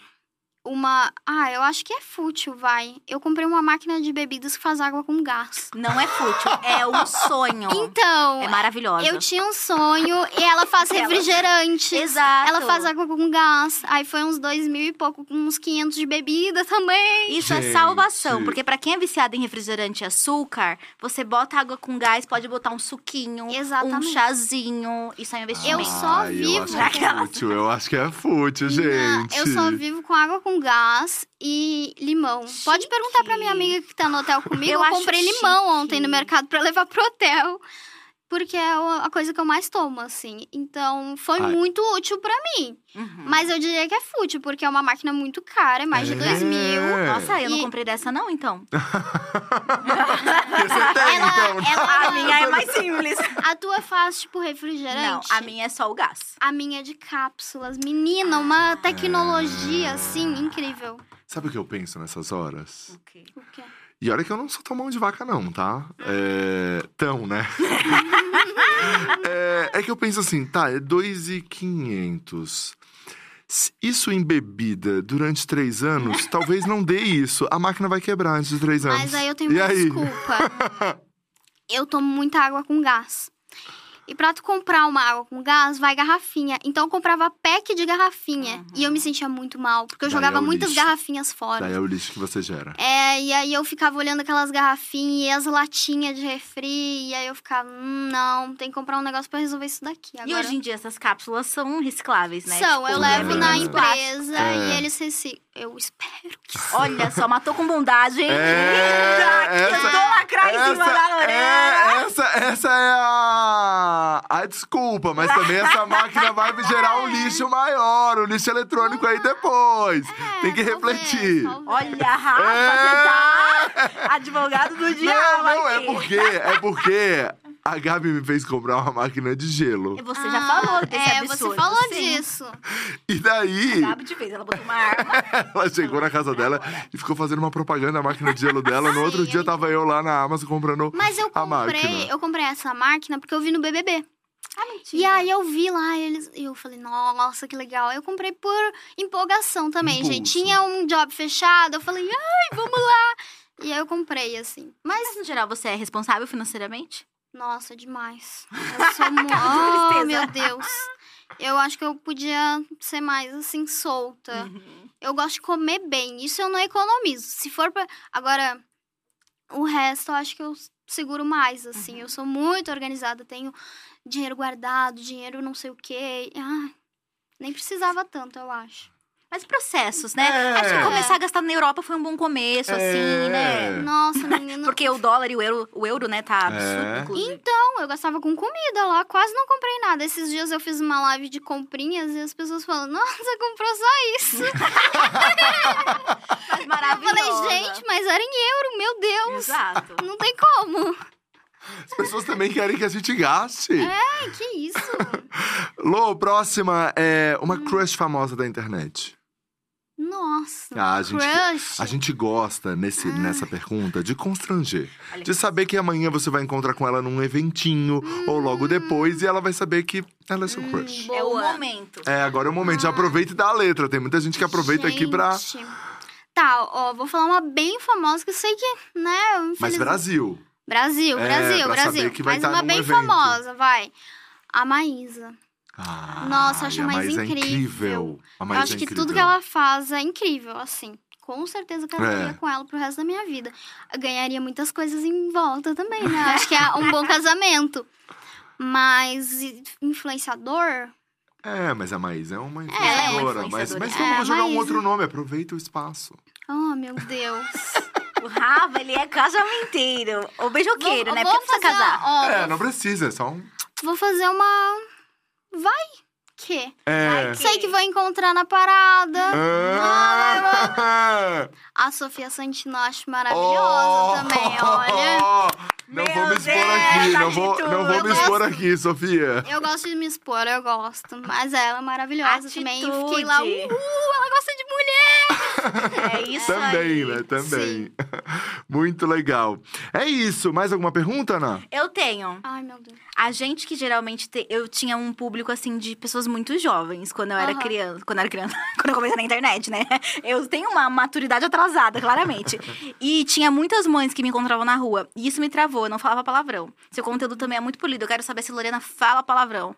uma. Ah, eu acho que é fútil, vai. Eu comprei uma máquina de bebidas que faz água com gás. Não é fútil, é um sonho. Então, É maravilhosa. eu tinha um sonho e ela faz Ela- refrigerante. Exato. Ela faz água com gás. Aí foi uns dois mil e pouco, com uns 500 de bebida também. Isso é Gente. salvação, porque pra quem é viciado em refrigerante e açúcar, você bota água com gás, pode botar um suquinho, um Exatamente. chazinho. Isso é um investimento. Eu só vivo Eu acho que é fútil, eu acho que é fútil, Não, gente. eu só vivo com água com gás e limão. Pode Chique. perguntar pra minha amiga que tá no hotel comigo. Eu Eu, comprei limão chique. ontem no mercado pra levar pro hotel. Porque é o- a coisa que eu mais tomo, assim. Então, foi Ai. muito útil pra mim. Uhum. Mas eu diria que é fútil, porque é uma máquina muito cara, é mais de É. 2 mil. Nossa, eu não E- comprei dessa não, então. Você tem, Ela- então. ela- A minha é mais simples. A tua faz, tipo, Não, refrigerante? a minha é só o gás. A minha é de cápsulas. Menina, uma tecnologia, assim, incrível. Sabe o que eu penso nessas horas? Ok. O quê? E olha que eu não sou tão mão de vaca, não, tá? É. Tão, né? é, é que eu penso assim, tá, é 2,500. Se Isso em bebida durante três anos, talvez não dê isso. A máquina vai quebrar antes de três anos. Mas aí eu tenho e uma aí? desculpa. eu tomo muita água com gás. E pra tu comprar uma água com gás, vai garrafinha. Então eu comprava pack de garrafinha. E eu me sentia muito mal, porque eu Daí jogava é muitas lixo. garrafinhas fora. Daí é o lixo que você gera. É, e aí eu ficava olhando aquelas garrafinhas e as latinhas de refri. E aí eu ficava, hum, não, tem que comprar um negócio pra resolver isso daqui. Agora, E hoje em dia essas cápsulas são recicláveis, né? são, eu Tipo, levo é na empresa É. e eles reciclam. Eu espero que sim. Olha só, matou com bondade, hein? É, Eita, essa- eu lacrar em cima da orelha. é, essa, essa é a, a desculpa, mas também essa máquina vai gerar um lixo maior, um lixo eletrônico aí depois. Tem que É, talvez, refletir. talvez. Olha, Rafa, É. você tá advogado do Não, diabo não, é aqui. porque, é porque a Gabi me fez comprar uma máquina de gelo. E Você já Ah, falou desse É, absurdo. você falou sim. disso. E daí, A Gabi te fez, ela botou uma arma. ela chegou na casa dela e ficou fazendo uma propaganda da máquina de gelo dela. No outro dia tava eu lá na Amazon comprando Mas eu a comprei, eu comprei essa máquina porque eu vi no BBB. Ah, mentira. E aí eu vi lá eles, e eu falei, nossa, que legal. Eu comprei por empolgação também, Impulso. gente. Tinha um job fechado, eu falei, ai, vamos lá. E aí eu comprei assim. Mas Mas, no geral, você é responsável financeiramente? Nossa, demais. Eu sou muito, oh, tristeza. meu Deus. Eu acho que eu podia ser mais assim solta. Uhum. Eu gosto de comer bem. Isso eu não economizo. Se for pra. Agora, o resto eu acho que eu seguro mais, assim. Uhum. Eu sou muito organizada. Tenho dinheiro guardado, dinheiro não sei o quê. Ah, nem precisava tanto, eu acho. Mas processos, né? É. Acho que começar a gastar na Europa foi um bom começo, É. assim, né? Nossa, menina. Porque o dólar e o euro, o euro né, tá absurdo, É. Então, eu gastava com comida lá, quase não comprei nada. Esses dias eu fiz uma live de comprinhas e as pessoas falam, nossa, comprou só isso. Mas Eu maravilhoso. falei, gente, mas era em euro, meu Deus. Exato. Não tem como. As pessoas também querem que a gente gaste. Ai, que isso? Lô, próxima é uma crush famosa da internet. Nossa. Ah, a gente, crush. a gente gosta nesse, nessa pergunta de constranger. Olha De saber que amanhã você vai encontrar com ela num eventinho ou logo depois e ela vai saber que ela é seu crush. Hum, É o Boa. momento. É, agora é o momento. Já aproveita e dá a letra. Tem muita gente que aproveita aqui pra. Gente. Tá, ó, vou falar uma bem famosa que eu sei que, né, Mas. Brasil. Brasil, É, Brasil, pra Brasil. saber que vai Mas tá uma num bem evento. famosa, vai. A Maísa. Ah, Nossa, eu acho a mais Mais é incrível. incrível. A Eu mais acho é que tudo incrível. que ela faz é incrível, assim. Com certeza eu casaria É. com ela pro resto da minha vida. Eu ganharia muitas coisas em volta também, né? Acho que é um bom casamento. Mas influenciador? É, mas a Maísa é uma é uma influenciadora. mas, influenciadora. mas É, vamos jogar um Maísa. outro nome, aproveita o espaço. Oh, meu Deus. O Rafa, ele é casamenteiro. Ou beijoqueiro, Vou- né? Porque precisa fazer- casar. ó, é, não precisa, é só um. vou fazer uma. Vai que? É. Vai Sei que vou encontrar na parada. Ah! A Sofia Santino acho maravilhosa também, olha. Não Meu vou me expor Deus, aqui, não vou, atitude. não vou Eu me expor gosto. aqui, Sofia. Eu gosto de me expor, eu gosto. Mas ela é maravilhosa também. Eu fiquei lá, Atitude. uhul, ela gosta de mulher. É isso Também, aí. né? Também. Muito legal. É isso. Mais alguma pergunta, Ana? Eu tenho. Ai, meu Deus. A gente que geralmente te- eu tinha um público assim de pessoas muito jovens quando eu era Aham. criança, quando eu era criança, quando eu comecei na internet, né? Eu tenho uma maturidade atrasada, claramente. E tinha muitas mães que me encontravam na rua, e isso me travou, eu não falava palavrão. Seu conteúdo também é muito polido, eu quero saber se Lorena fala palavrão.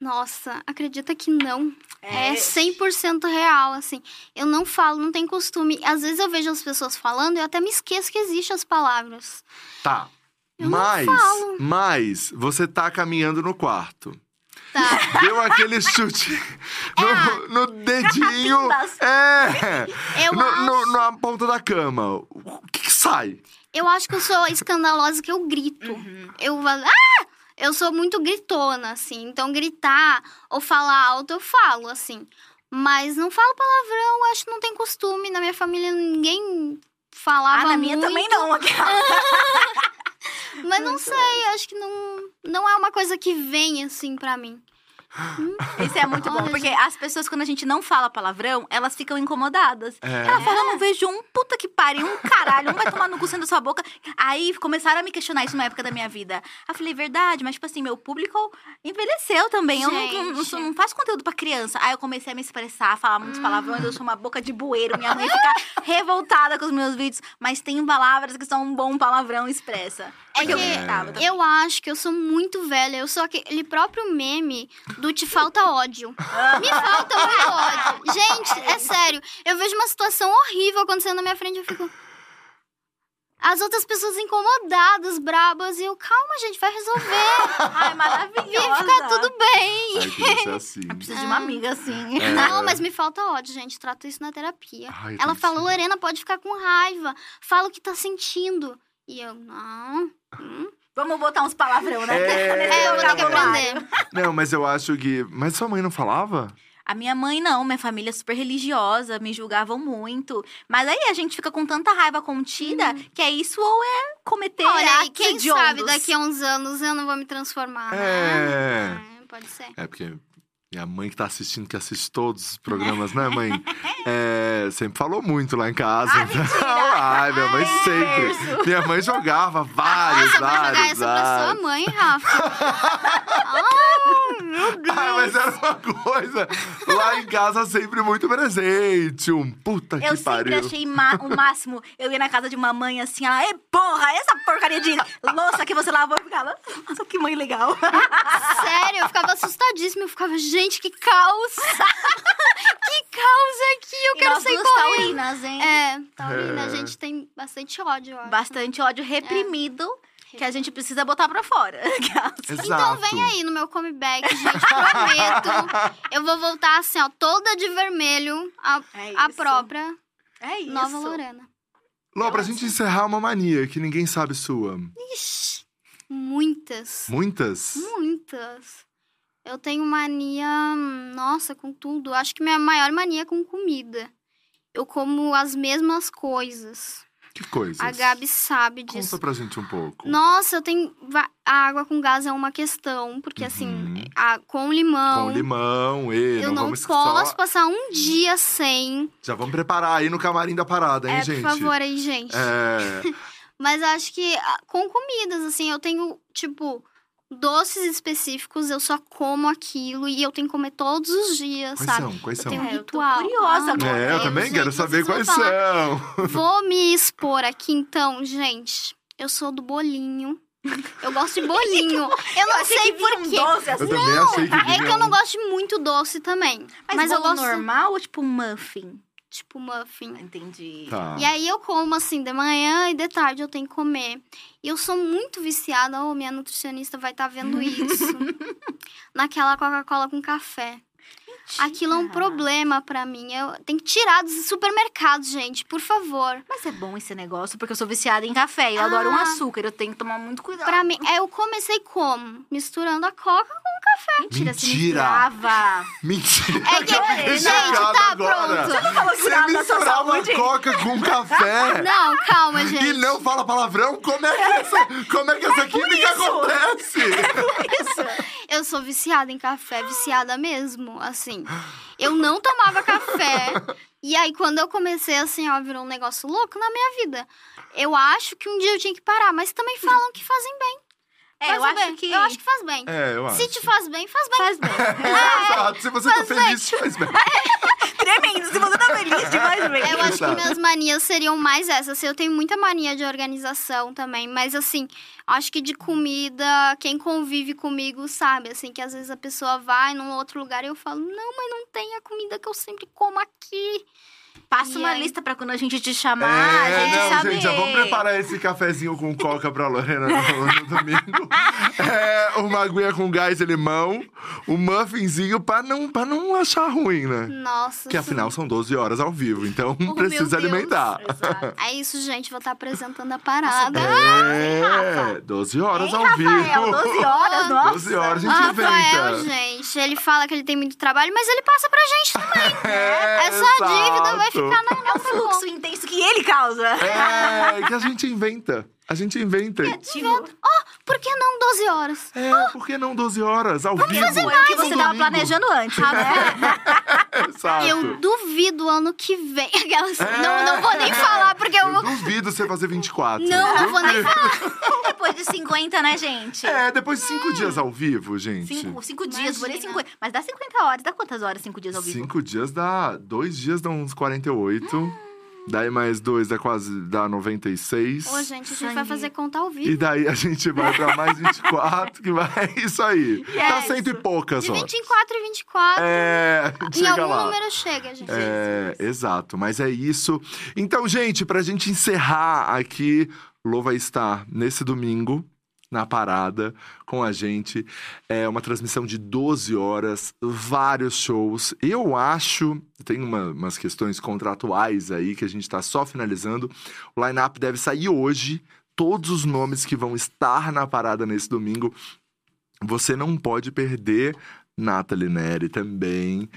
Nossa, acredita que não. É, É. 100% real, assim. Eu não falo, não tenho costume. Às vezes eu vejo as pessoas falando e eu até me esqueço que existem as palavras. Tá. Eu mas, mas, você tá caminhando no quarto. Tá. Deu aquele chute no, no dedinho. É! Eu no, acho, no- na ponta da cama. O que, que sai? eu acho que eu sou escandalosa que eu grito. Uhum. Eu falo, ah! Eu sou muito gritona, assim. Então, gritar ou falar alto, eu falo, assim. Mas não falo palavrão, acho que não tem costume. Na minha família, ninguém falava Ah, na minha muito. também não. Mas não sei, acho que não, não é uma coisa que vem, assim, pra mim. Isso é muito bom, Olha, porque as pessoas, quando a gente não fala palavrão, elas ficam incomodadas. É. Ela fala, eu não vejo um puta que pariu, um caralho, um vai tomar no cu sendo da sua boca. Aí começaram a me questionar isso numa época da minha vida. Aí eu falei, verdade, mas tipo assim, meu público envelheceu também. Eu não, não, não, faço conteúdo pra criança. Aí eu comecei a me expressar, a falar muitos palavrões, eu sou uma boca de bueiro, minha mãe fica revoltada com os meus vídeos. Mas tem palavras que são um bom palavrão expressa. É Porque eu que também. eu acho que eu sou muito velha. Eu sou aquele próprio meme do te falta ódio. Me falta muito ódio. Gente, é sério. Eu vejo uma situação horrível acontecendo na minha frente e eu fico. As outras pessoas incomodadas, brabas, e eu, calma, gente, vai resolver. Ai, E maravilhosa. ficar tudo bem. Ai, que isso é assim. Eu preciso de uma amiga assim. É. Não, mas me falta ódio, gente. Trato isso na terapia. Ai, Ela tem fala, que- Lorena, pode ficar com raiva. Fala o que tá sentindo. E eu, não. hum. Vamos botar uns palavrão, né? É. É, eu vou ter que aprender. Não, mas eu acho que. Mas sua mãe não falava? A minha mãe não, minha família é super religiosa, me julgavam muito. Mas aí a gente fica com tanta raiva contida que é isso ou é cometer. Olha, e atos quem hediondos. sabe daqui a uns anos eu não vou me transformar, É. né? É, Pode ser. É porque minha mãe que tá assistindo, que assiste todos os programas, né, mãe? É, sempre falou muito lá em casa. Ah, mentira! Ai, minha mãe Ai, sempre. berço. Minha mãe jogava vários, Nossa, eu vou jogar vários, essa pra sua vários. mãe, Rafa. Ai, meu Deus. Ah, mas era uma coisa lá em casa sempre muito presente. Um puta Eu que sempre pariu. achei ma- o máximo. Eu ia na casa de uma mãe assim, ela, e porra, essa porcaria de louça que você lavou. Eu ficava, nossa, que mãe legal. Sério, eu ficava assustadíssima. Eu ficava, gente, que caos. que caos aqui, eu E quero nós sair duas correndo. taurinas, hein? É, Taurina, É. a gente tem bastante ódio, eu acho. Bastante ódio reprimido que a gente precisa botar pra fora. Exato. Então vem aí no meu comeback, gente, prometo. Eu vou voltar assim, ó, toda de vermelho, a, É a própria É isso. nova Lorena. Lô, pra gente encerrar uma mania que ninguém sabe sua. Ixi, muitas. Muitas? Muitas. Eu tenho mania, nossa, com tudo. Acho que minha maior mania é com comida. Eu como as mesmas coisas. Que coisas? A Gabi sabe disso. Conta pra gente um pouco. Nossa, eu tenho. A água com gás é uma questão, porque Uhum. assim, a, com limão. Com limão, e Eu não, não posso só... passar um dia sem. Já vamos preparar aí no camarim da parada, hein, É, gente? por favor aí, gente. É... Mas acho que ah, com comidas, assim, eu tenho, tipo, doces específicos, eu só como aquilo e eu tenho que comer todos os dias, Quais sabe? são? Quais Eu são? tenho um É, eu tô ritual. curiosa Ah, agora. É, eu Deus, também gente, quero saber quais são. Vou me expor aqui então, gente. Eu sou do bolinho. Eu gosto de bolinho. Eu não achei sei por um quê. doce assim. Eu que É que eu não um- gosto de muito doce também. Mas, Mas, eu gosto normal ou tipo muffin? Tipo muffin. Entendi. Tá. E aí eu como assim, de manhã e de tarde eu tenho que comer. E eu sou muito viciada, oh, minha nutricionista vai estar vendo isso. Naquela Coca-Cola com café. Aquilo é um Mentira. problema pra mim. Eu tenho que tirar dos supermercados, gente, por favor. Mas é bom esse negócio, porque eu sou viciada em café. Eu adoro um Ah. açúcar, eu tenho que tomar muito cuidado. Pra mim, é, eu comecei como? Misturando a Coca com Mentira, se Mentira. misturava. Mentira! É que- eu fiquei gente, tá, agora. pronto. Você não falou que Você misturava saúde? coca com café Não, calma, gente. e não fala palavrão? Como é que essa, como é que essa química isso. acontece? Isso. Eu sou viciada em café, viciada mesmo, assim. Eu não tomava café. E aí, quando eu comecei, assim, ó, virou um negócio louco na minha vida. Eu acho que um dia eu tinha que parar, mas também falam que fazem bem. É, Faz eu o acho bem. que. Eu acho que faz bem. É, eu acho. Se te faz bem, faz bem. Faz bem. Exato. Se você tá bem. feliz, faz bem. Tremendo. Se você tá feliz, faz bem. Eu acho que minhas manias seriam mais essas. Assim, eu tenho muita mania de organização também, mas assim, acho que de comida, quem convive comigo sabe, assim, que às vezes a pessoa vai num outro lugar e eu falo, não, mas não tem a comida que eu sempre como aqui. Passa E uma aí? lista pra quando a gente te chamar, a É, gente não, saber. gente, já vamos preparar esse cafezinho com coca pra Lorena no, no domingo. É, uma aguinha com gás e limão, um muffinzinho pra não, pra não achar ruim, né? Nossa. Que afinal são 12 horas ao vivo, então Oh, precisa alimentar. Exato. É isso, gente, vou estar apresentando a parada. É, Rafa? 12 horas Hein, ao Rafael? vivo. 12 horas, nossa. 12 horas, a O gente Rafael, inventa. gente, ele fala que ele tem muito trabalho, mas ele passa pra gente também. É, Essa dívida vai ficar na É o fluxo intenso que ele causa. É, que a gente inventa. A gente inventa. Criativo. Por que não 12 horas? É, por que não 12 horas ao vivo? Foi o que você No tava domingo. planejando antes, né? Exato. Eu duvido ano que vem. Aquelas... É. Não, não vou nem falar, porque eu Eu vou. duvido você fazer 24. Não, não vou nem Duvido. Depois de 50, né, gente? É, depois de cinco dias ao vivo, gente. Cinco, cinco dias, morei Imagina. 50. Mas dá 50 horas. Dá quantas horas cinco dias ao vivo? Cinco dias dá. Dois dias dá uns 48. Daí mais dois dá quase. dá 96. Ô, gente, a gente Sangue. vai fazer conta ao E vivo. daí a gente vai pra mais 24, que vai. Isso aí. Tá Yes. cento e poucas De horas. 24 e 24. É, em algum lá. número chega, gente. É, exato, mas é isso. Então, gente, pra gente encerrar aqui, Lô vai estar nesse domingo na parada com a gente. É uma transmissão de 12 horas, vários shows. Eu acho, tem uma- umas questões contratuais aí que a gente tá só finalizando. O line-up deve sair hoje. Todos os nomes que vão estar na parada nesse domingo. Você não pode perder. Nathalie Neri também.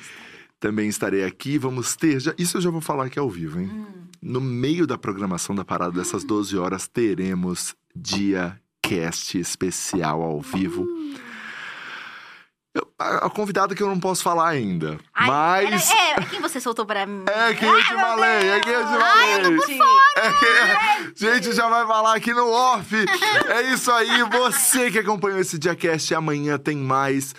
Também estarei aqui. Vamos ter. Já, isso eu já vou falar aqui ao vivo, hein? No meio da programação da parada dessas 12 horas, teremos dia cast especial ao vivo. Eu- a, a convidada que eu não posso falar ainda. Ai, mas. era- é, quem você soltou pra mim? É quem eu te falei, é quem eu te falei. Ai, eu tô por É que- gente, já vai falar aqui no off. É isso aí. Você que acompanhou esse Diacast, amanhã tem mais.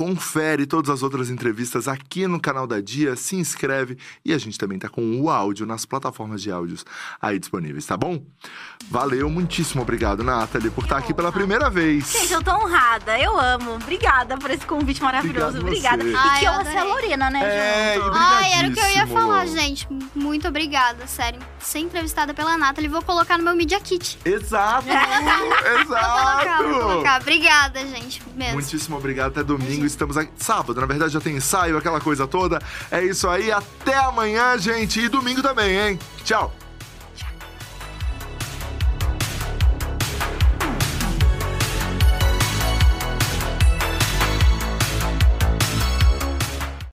Confere todas as outras entrevistas aqui no canal da Dia, se inscreve e a gente também tá com o áudio nas plataformas de áudios aí disponíveis, tá bom? Valeu, muitíssimo obrigado, Nathalie, por estar aqui pela primeira vez. Gente, eu tô honrada. Eu amo. Obrigada por esse convite maravilhoso. Obrigado Obrigada. você. E Ai, que eu honra ser a. Lorena, né, É, junto? Ai, era o que eu ia falar, gente. Muito obrigada, sério. Ser entrevistada pela Nathalie, vou colocar no meu Media Kit. Exato! Vou colocar, vou exato! colocar. Obrigada, gente, mesmo. Muitíssimo obrigado. Até domingo. Estamos aqui. Sábado, na verdade, já tem ensaio, aquela coisa toda. É isso aí. Até amanhã, gente. E domingo também, hein? Tchau.